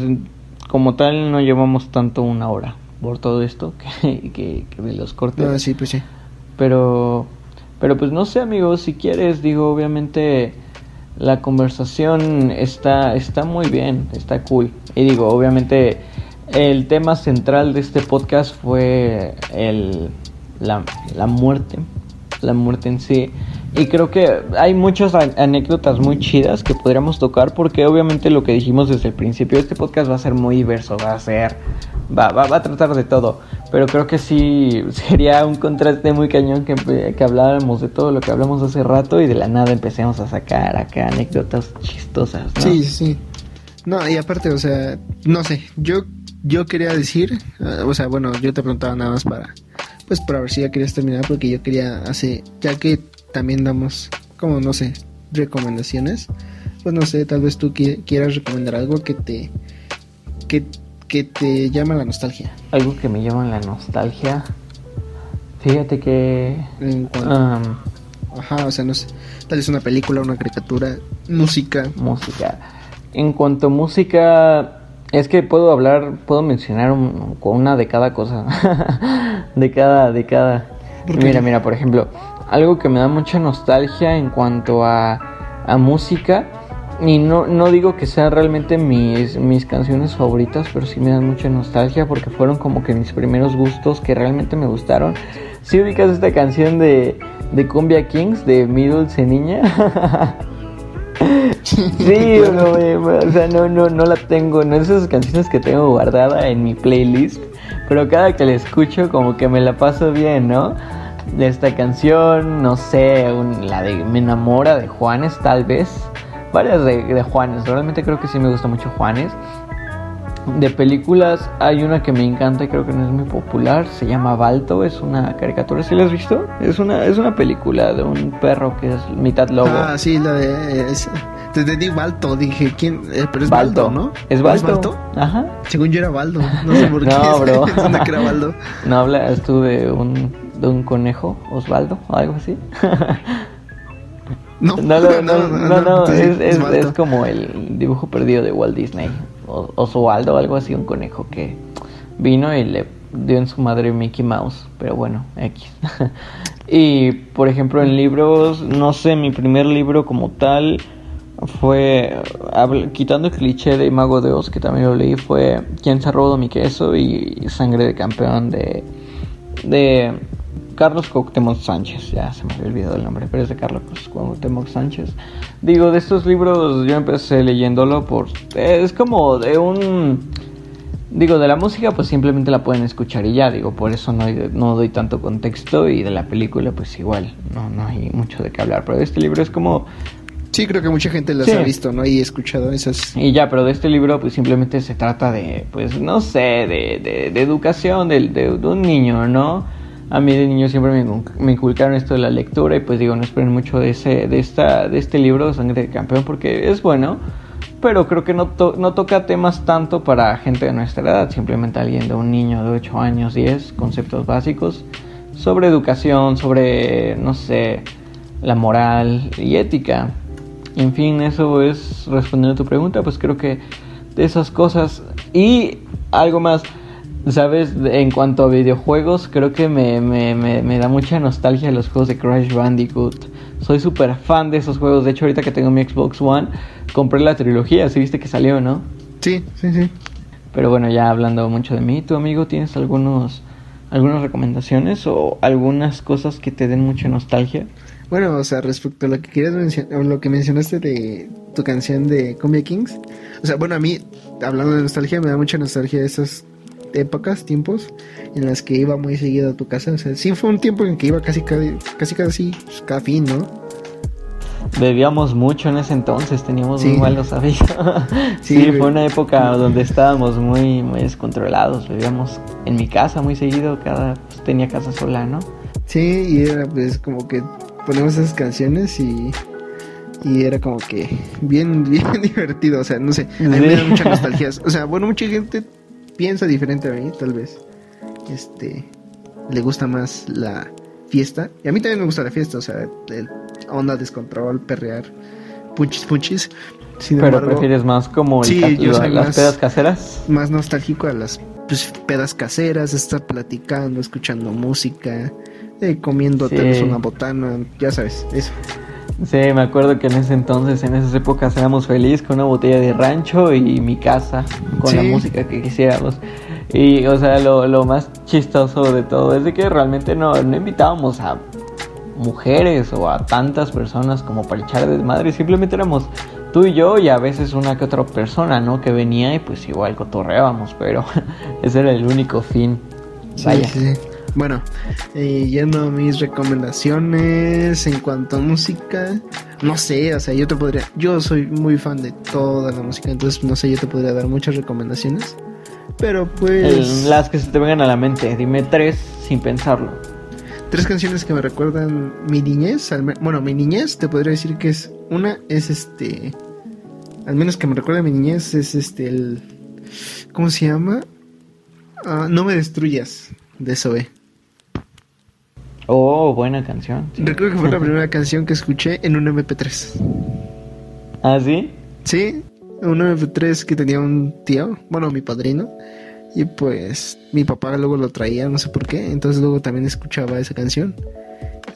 como tal no llevamos tanto una hora por todo esto que, que, de los cortes. Ah, sí, pues sí. Pero, pero pues no sé, amigo, si quieres, digo, obviamente la conversación está, está muy bien, está cool. Y digo, obviamente el tema central de este podcast fue el, la, la muerte, la muerte en sí. Y creo que hay muchas anécdotas muy chidas que podríamos tocar porque obviamente lo que dijimos desde el principio, este podcast va a ser muy diverso, va a ser, va, va, va a tratar de todo. Pero creo que sí sería un contraste muy cañón que, que habláramos de todo lo que hablamos hace rato y de la nada empecemos a sacar acá anécdotas chistosas. Sí, sí. No, y aparte, o sea, no sé, yo, yo quería decir, ah, o sea, bueno, yo te preguntaba nada más para, pues para ver si ya querías terminar porque yo quería hacer, ya que también damos, como no sé, recomendaciones. Pues no sé, tal vez tú quieras recomendar algo que te que, que te llama la nostalgia. Algo que me llama la nostalgia. Fíjate que Ajá, o sea, no sé, tal vez una película, una caricatura, música. Música. En cuanto a música, es que puedo hablar, puedo mencionar una de cada cosa. de cada, de cada. Mira, mira, por ejemplo, algo que me da mucha nostalgia en cuanto a, a música. Y no, no digo que sean realmente mis, mis canciones favoritas, pero sí me dan mucha nostalgia porque fueron como que mis primeros gustos que realmente me gustaron. Si ubicas esta canción de, de Cumbia Kings de Mi Dulce Niña. sí, no, o sea, no, no, no la tengo, no es esas canciones que tengo guardada en mi playlist, pero cada que la escucho como que me la paso bien, ¿no? de esta canción, no sé, la de Me enamora de Juanes tal vez, varias de, de, Juanes, realmente creo que sí me gusta mucho Juanes. De películas hay una que me encanta y creo que no es muy popular, se llama Balto, es una caricatura, ¿sí la has visto? Es una, es una película de un perro que es mitad lobo. Ah, sí, la de... te entendí Balto, dije, ¿quién? Eh, pero es Balto, ¿no? ¿Es Balto? Ajá. Según yo era Baldo, no sé por qué. no, bro. que era Baldo. No, hablas tú de un de un conejo, Osvaldo, o algo así. no, no, no, no, no, es, es, como el dibujo perdido de Walt Disney, o, Osvaldo, algo así, un conejo que vino y le dio en su madre Mickey Mouse, pero bueno, X. y por ejemplo en libros, no sé, mi primer libro como tal fue, quitando el cliché de Mago de Oz, que también lo leí, fue ¿Quién se ha robado mi queso? y Sangre de Campeón de, de Carlos Cuauhtémoc Sánchez, ya se me había olvidado el nombre, pero es de Carlos Cuauhtémoc Sánchez. Digo, de estos libros yo empecé leyéndolo por... Es como de un... Digo, de la música pues simplemente la pueden escuchar y ya, digo, por eso no, no doy tanto contexto y de la película pues igual, no, no hay mucho de qué hablar, pero este libro es como... Sí, creo que mucha gente los ha visto, ¿no? Y escuchado esas... Y ya, pero de este libro pues simplemente se trata de, pues no sé, de, de, educación de, de un niño, ¿no? a mí de niño siempre me, inculcaron esto de la lectura y pues digo, no esperen mucho de, ese, de, esta, de este libro, Sangre de Campeón, porque es bueno, pero creo que no, no toca temas tanto para gente de nuestra edad, simplemente alguien de un niño de 8 años, 10, conceptos básicos sobre educación, sobre, no sé, la moral y ética. En fin, eso es respondiendo a tu pregunta, pues creo que de esas cosas y algo más Sabes, en cuanto a videojuegos, creo que me, me, me, da mucha nostalgia los juegos de Crash Bandicoot. Soy súper fan de esos juegos. De hecho, ahorita que tengo mi Xbox One, compré la trilogía. ¿Sí viste que salió, no? Sí, sí, sí. Pero bueno, ya hablando mucho de mí, ¿tu amigo tienes algunos algunas recomendaciones o algunas cosas que te den mucha nostalgia? Bueno, o sea, respecto a lo que quieres mencionar, lo que mencionaste de tu canción de Cumbia Kings, o sea, bueno, a mí, hablando de nostalgia, me da mucha nostalgia esas épocas, tiempos en las que iba muy seguido a tu casa. O sea, sí fue un tiempo en que iba casi casi, casi, casi pues, cada fin, ¿no? bebíamos mucho en ese entonces, teníamos muy malos hábitos. sí, fue una época donde estábamos muy, muy descontrolados, bebíamos en mi casa muy seguido, cada pues, tenía casa sola, ¿no? Sí, y era pues como que ponemos esas canciones y y era como que bien bien divertido, o sea, no sé, a mí me da mucha nostalgia. O sea, bueno, mucha gente piensa diferente a mí, tal vez. Este le gusta más la fiesta. Y a mí también me gusta la fiesta, o sea, el onda, descontrol, perrear, punchis, punchis. Pero prefieres más como las pedas caseras. Más nostálgico a las pues, pedas caseras, estar platicando, escuchando música, eh, comiendo una botana, ya sabes, eso. Sí, me acuerdo que en ese entonces, en esas épocas, éramos felices con una botella de rancho y mi casa, con la música que quisiéramos. Y, o sea, lo, lo, más chistoso de todo es de que realmente no, no invitábamos a mujeres o a tantas personas como para echar desmadre, simplemente éramos tú y yo y a veces una que otra persona, ¿no? Que venía y pues igual cotorreábamos, pero ese era el único fin. Vaya. Sí, Bueno, eh, yendo a mis recomendaciones en cuanto a música, no sé, o sea, yo te podría, yo soy muy fan de toda la música, entonces no sé, yo te podría dar muchas recomendaciones. Pero pues... las que se te vengan a la mente, dime tres sin pensarlo. Tres canciones que me recuerdan mi niñez. Bueno, mi niñez te podría decir que es... Una es este... Al menos que me recuerda mi niñez es este el... ¿Cómo se llama? Ah, no me destruyas, de Zoe. Oh, buena canción. Recuerdo que fue la primera canción que escuché en un MP3. ¿Ah, sí? Sí, un MP3 que tenía un tío, bueno, mi padrino. Y pues mi papá luego lo traía, no sé por qué. Entonces luego también escuchaba esa canción.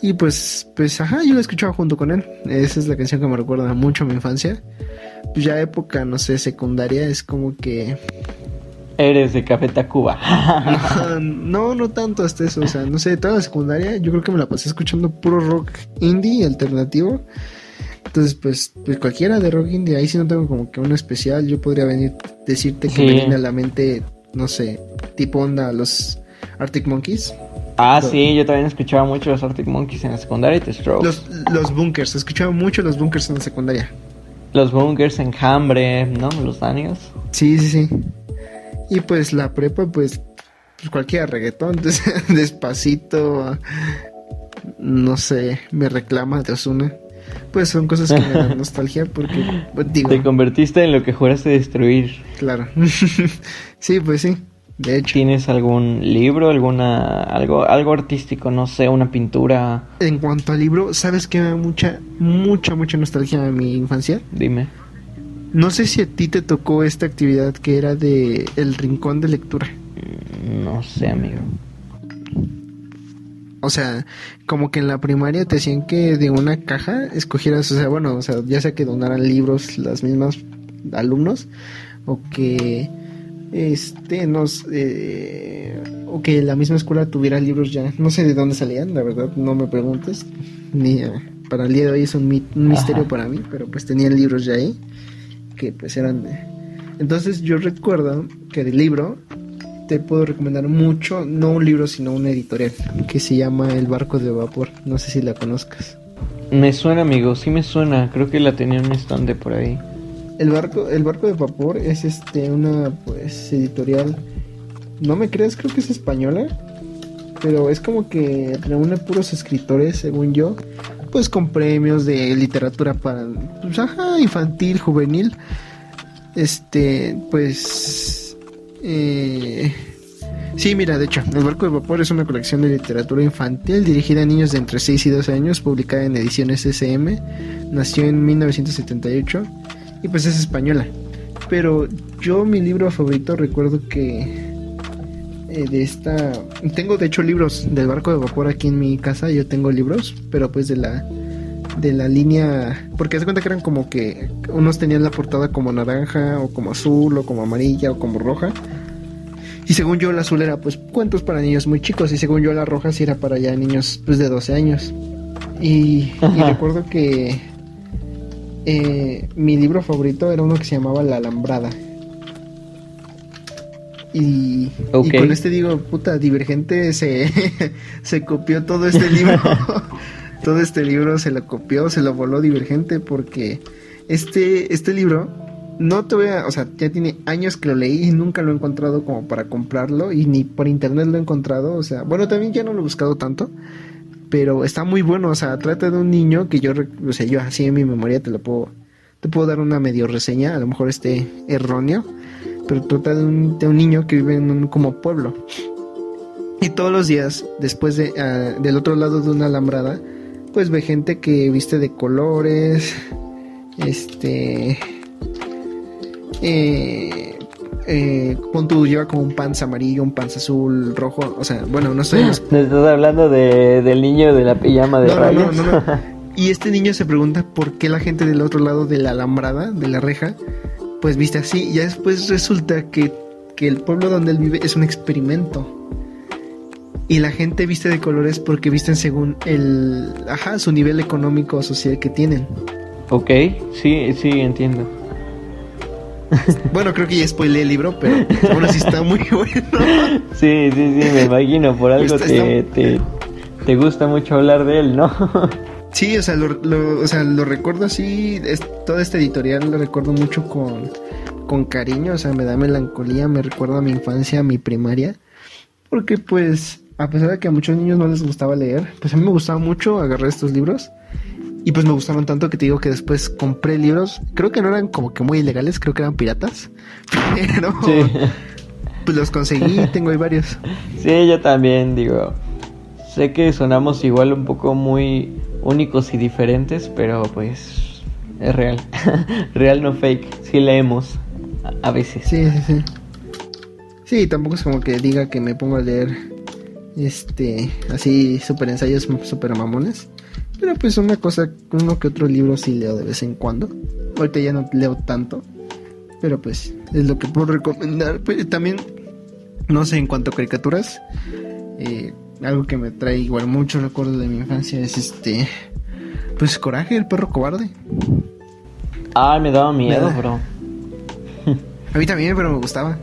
Y pues, pues, ajá, yo la escuchaba junto con él. Esa es la canción que me recuerda mucho a mi infancia. Pues ya época, no sé, secundaria, es como que... Eres de Café Tacuba. no, no tanto hasta eso. O sea, no sé, toda la secundaria yo creo que me la pasé escuchando puro rock indie alternativo. Entonces, pues, pues cualquiera de rock indie, ahí sí no tengo como que uno especial. Yo podría venir, decirte que me viene a la mente, no sé, tipo onda los Arctic Monkeys. Ah, sí, yo también escuchaba mucho los Arctic Monkeys en la secundaria y The Strokes. Los, los bunkers, escuchaba mucho los bunkers en la secundaria. Los bunkers, Enjambre, ¿no? Los Daniels. Sí, sí, sí. Y pues la prepa, pues, pues cualquier reggaetón, despacito, no sé, me reclama de Osuna pues son cosas que me dan nostalgia porque pues, digo, te convertiste en lo que juraste destruir. Claro. sí, pues sí. De hecho. ¿Tienes algún libro, alguna algo algo artístico, no sé, una pintura? En cuanto al libro, ¿sabes que me da mucha mucha mucha nostalgia a mi infancia? Dime. No sé si a ti te tocó esta actividad que era de el rincón de lectura. Mm, no sé, amigo. O sea, como que en la primaria te decían que de una caja escogieras, o sea, bueno, o sea, ya sea que donaran libros las mismas alumnos o que este nos eh, o que la misma escuela tuviera libros ya no sé de dónde salían la verdad no me preguntes ni eh, para el día de hoy es un, misterio para mí pero pues tenían libros ya ahí que pues eran de... entonces yo recuerdo que del libro te puedo recomendar mucho, no un libro, sino una editorial, que se llama El barco de vapor. No sé si la conozcas. Me suena, amigo, sí me suena. Creo que la tenía en un estante por ahí. El barco, el barco de vapor es este una pues editorial. No me creas, creo que es española. Pero es como que reúne puros escritores, según yo. Pues con premios de literatura para pues, ajá, infantil, juvenil. Este, pues eh, sí, mira, de hecho, El Barco de Vapor es una colección de literatura infantil dirigida a niños de entre 6 y 12 años, publicada en ediciones SM. Nació en 1978 y pues es española. Pero yo mi libro favorito recuerdo que eh, de esta... Tengo de hecho libros del barco de vapor aquí en mi casa, yo tengo libros, pero pues de la de la línea, porque se cuenta que eran como que unos tenían la portada como naranja o como azul o como amarilla o como roja. Y según yo la azul era pues cuentos para niños muy chicos y según yo la roja sí era para ya niños pues de 12 años. Y, recuerdo que eh, mi libro favorito era uno que se llamaba La Alambrada. Y, y, con este digo, puta, Divergente se, se copió todo este libro. todo este libro se lo copió, se lo voló Divergente porque este, este libro no te voy a, o sea, ya tiene años que lo leí y nunca lo he encontrado como para comprarlo y ni por internet lo he encontrado, o sea, bueno, también ya no lo he buscado tanto, pero está muy bueno, o sea, trata de un niño que yo, o sea, yo así en mi memoria te lo puedo, te puedo dar una medio reseña, a lo mejor esté erróneo, pero trata de un, de un niño que vive en un como pueblo. Y todos los días, después de, uh, del otro lado de una alambrada, pues ve gente que viste de colores, este, eh, eh, lleva como un panza amarillo, un panza azul, rojo, o sea, bueno, no sé. estás hablando de, del niño de la pijama de no, no, no, Y este niño se pregunta por qué la gente del otro lado de la alambrada, de la reja, pues viste así. Y ya después resulta que, que el pueblo donde él vive es un experimento. Y la gente viste de colores porque visten según el, ajá, su nivel económico o social que tienen. Ok, sí, sí, entiendo. Bueno, creo que ya spoilé el libro, pero aún así está muy bueno. Sí, sí, sí, me imagino, por algo te, te, gusta mucho hablar de él, ¿no? Sí, o sea, lo, o sea, lo recuerdo así, es, todo este editorial lo recuerdo mucho con, con cariño, o sea, me da melancolía, me recuerda a mi infancia, a mi primaria, porque pues, a pesar de que a muchos niños no les gustaba leer, pues a mí me gustaba mucho agarrar estos libros y pues me gustaron tanto que te digo que después compré libros. Creo que no eran como que muy ilegales, creo que eran piratas. Pero pues los conseguí, tengo ahí varios. Sí, yo también digo. Sé que sonamos igual un poco muy únicos y diferentes, pero pues es real. real no fake. Sí leemos a veces. Sí, sí, sí. Sí, tampoco es como que diga que me pongo a leer este así super ensayos super mamones. Pero pues una cosa, uno que otro libro sí leo de vez en cuando. Ahorita ya no leo tanto. Pero pues es lo que puedo recomendar. Pues, también, no sé, en cuanto a caricaturas, eh, algo que me trae igual muchos recuerdos de mi infancia es este... Pues Coraje, el perro cobarde. Ah, me daba miedo, bro. A mí también, pero me gustaba.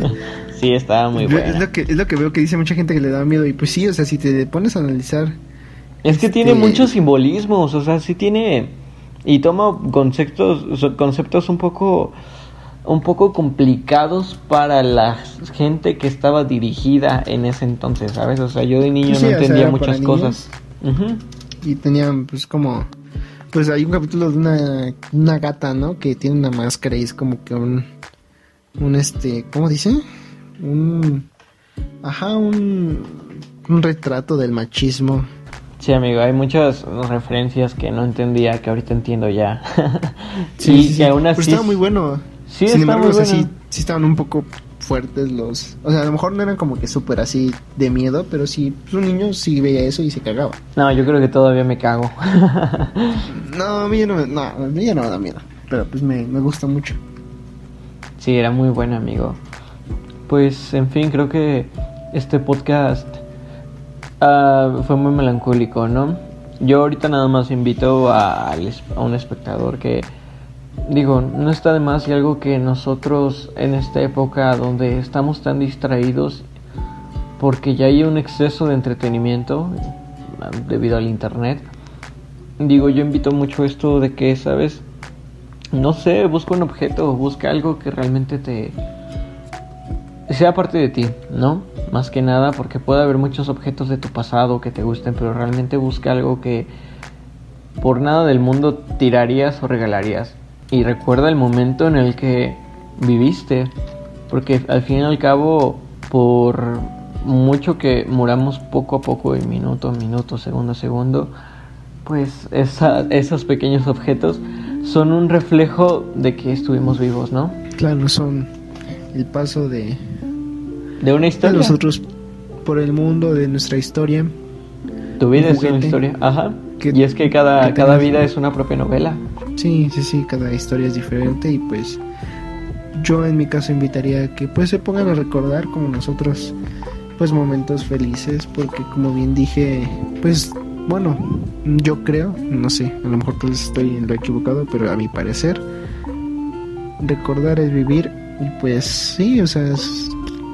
sí, estaba muy bueno. Es lo, que, es lo que veo que dice mucha gente que le da miedo. Y pues sí, o sea, si te pones a analizar es que tiene este, muchos simbolismos, o sea, sí tiene y toma conceptos conceptos un poco un poco complicados para la gente que estaba dirigida en ese entonces, ¿sabes? O sea, yo de niño no entendía muchas cosas. Y tenían pues como pues hay un capítulo de una, una gata, ¿no? Que tiene una máscara y es como que un un este, ¿cómo dice? Un ajá, un un retrato del machismo Sí, amigo, hay muchas referencias que no entendía, que ahorita entiendo ya. sí, sí, aún así... Pero estaba muy bueno. Sí, Sin embargo, sí, sí estaban un poco fuertes los... O sea, a lo mejor no eran como que súper así de miedo, pero sí, pues un niño sí veía eso y se cagaba. No, yo creo que todavía me cago. no, a mí ya no, me, no, a mí ya no me da miedo, pero pues me, me gusta mucho. Sí, era muy bueno, amigo. Pues, en fin, creo que este podcast Ah, fue muy melancólico, ¿no? Yo ahorita nada más invito a, a, un espectador que, digo, no está de más y algo que nosotros en esta época donde estamos tan distraídos porque ya hay un exceso de entretenimiento debido al internet, digo, yo invito mucho esto de que, ¿sabes? No sé, busca un objeto, busca algo que realmente te sea parte de ti, ¿no? Más que nada porque puede haber muchos objetos de tu pasado que te gusten, pero realmente busca algo que por nada del mundo tirarías o regalarías. Y recuerda el momento en el que viviste, porque al fin y al cabo, por mucho que muramos poco a poco, en minuto a minuto, segundo a segundo, pues esos pequeños objetos son un reflejo de que estuvimos vivos, ¿no? Claro, son el paso de de una historia. nosotros por el mundo, de nuestra historia. Tu vida es una historia, ajá. y es que cada, cada vida es una propia novela. Sí, sí, sí, cada historia es diferente y pues yo en mi caso invitaría a que pues se pongan a recordar como nosotros pues momentos felices porque como bien dije pues bueno yo creo no sé a lo mejor pues estoy en lo equivocado pero a mi parecer recordar es vivir y pues sí o sea es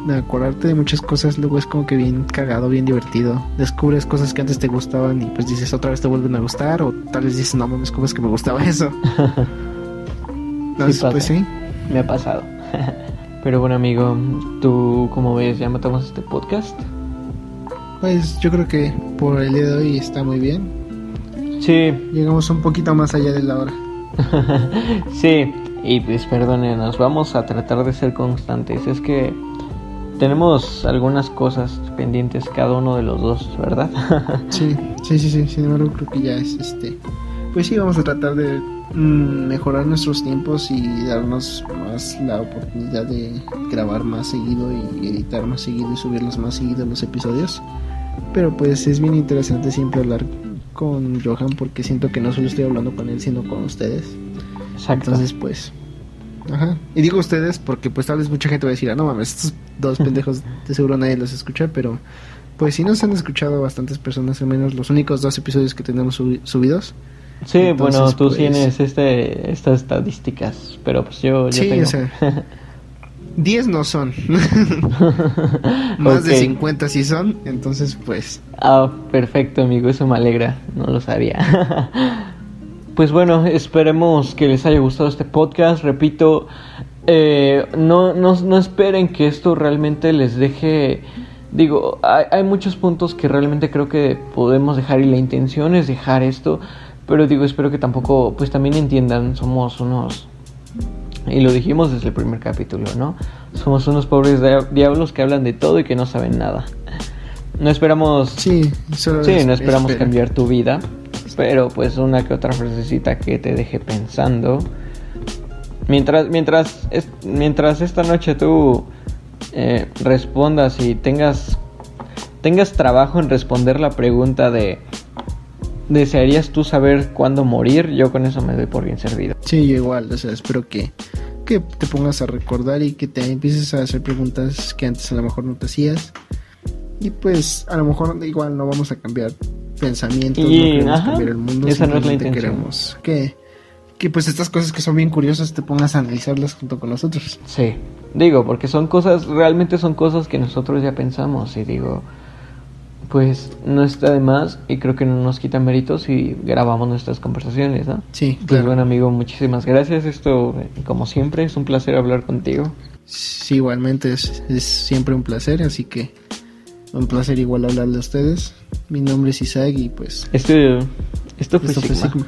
de acordarte de muchas cosas, luego es como que bien cagado, bien divertido. Descubres cosas que antes te gustaban y pues dices otra vez te vuelven a gustar o tal vez dices no mames, ¿cómo es que me gustaba eso? sí pues sí. Me ha pasado. Pero bueno amigo, ¿tú cómo ves? ¿Ya matamos este podcast? Pues yo creo que por el día de hoy está muy bien. Sí. Llegamos un poquito más allá de la hora. sí, y pues perdónenos, vamos a tratar de ser constantes. Es que tenemos algunas cosas pendientes cada uno de los dos, ¿verdad? sí, sí, sí, sí, sin embargo creo que ya es este. Pues sí, vamos a tratar de mm, mejorar nuestros tiempos y darnos más la oportunidad de grabar más seguido y editar más seguido y subirlos más seguido los episodios. Pero pues es bien interesante siempre hablar con Johan porque siento que no solo estoy hablando con él, sino con ustedes. Exacto. Entonces, pues. Ajá. Y digo ustedes porque, pues, tal vez mucha gente va a decir, ah, no mames, estos dos pendejos de seguro nadie los escucha, pero. Pues sí nos han escuchado bastantes personas, al menos los únicos dos episodios que tenemos subidos. Sí, bueno, tú pues, tienes este, estas estadísticas, pero pues yo, sí, O sea, 10 no son. Más de 50 sí son, entonces pues. Ah, perfecto, amigo, eso me alegra, no lo sabía. pues bueno, esperemos que les haya gustado este podcast. Repito, eh, no, no, no esperen que esto realmente les deje. Digo, hay, hay muchos puntos que realmente creo que podemos dejar y la intención es dejar esto. Pero digo, espero que tampoco, pues también entiendan, somos unos y lo dijimos desde el primer capítulo, ¿no? Somos unos pobres diablos que hablan de todo y que no saben nada. No esperamos. Sí, sí no esperamos cambiar tu vida. Pero pues una que otra frasecita que te deje pensando. Mientras, mientras, mientras esta noche tú eh, respondas y tengas, tengas trabajo en responder la pregunta de ¿Desearías tú saber cuándo morir? Yo con eso me doy por bien servido. Sí, yo igual, o sea, espero que, que te pongas a recordar y que te empieces a hacer preguntas que antes a lo mejor no te hacías. Y pues a lo mejor igual no vamos a cambiar pensamientos, no queremos cambiar el mundo, esa no es la intención. queremos que, que pues estas cosas que son bien curiosas te pongas a analizarlas junto con nosotros. Sí, digo, porque son cosas, realmente son cosas que nosotros ya pensamos y digo, pues no está de más y creo que no nos quita méritos si grabamos nuestras conversaciones, ¿no? Sí, pues bueno amigo, muchísimas gracias. Esto, como siempre, es un placer hablar contigo. Sí, igualmente es, es siempre un placer, así que un placer igual hablarle a ustedes. Mi nombre es Isaac y pues... Este, esto fue, esto fue Sigma.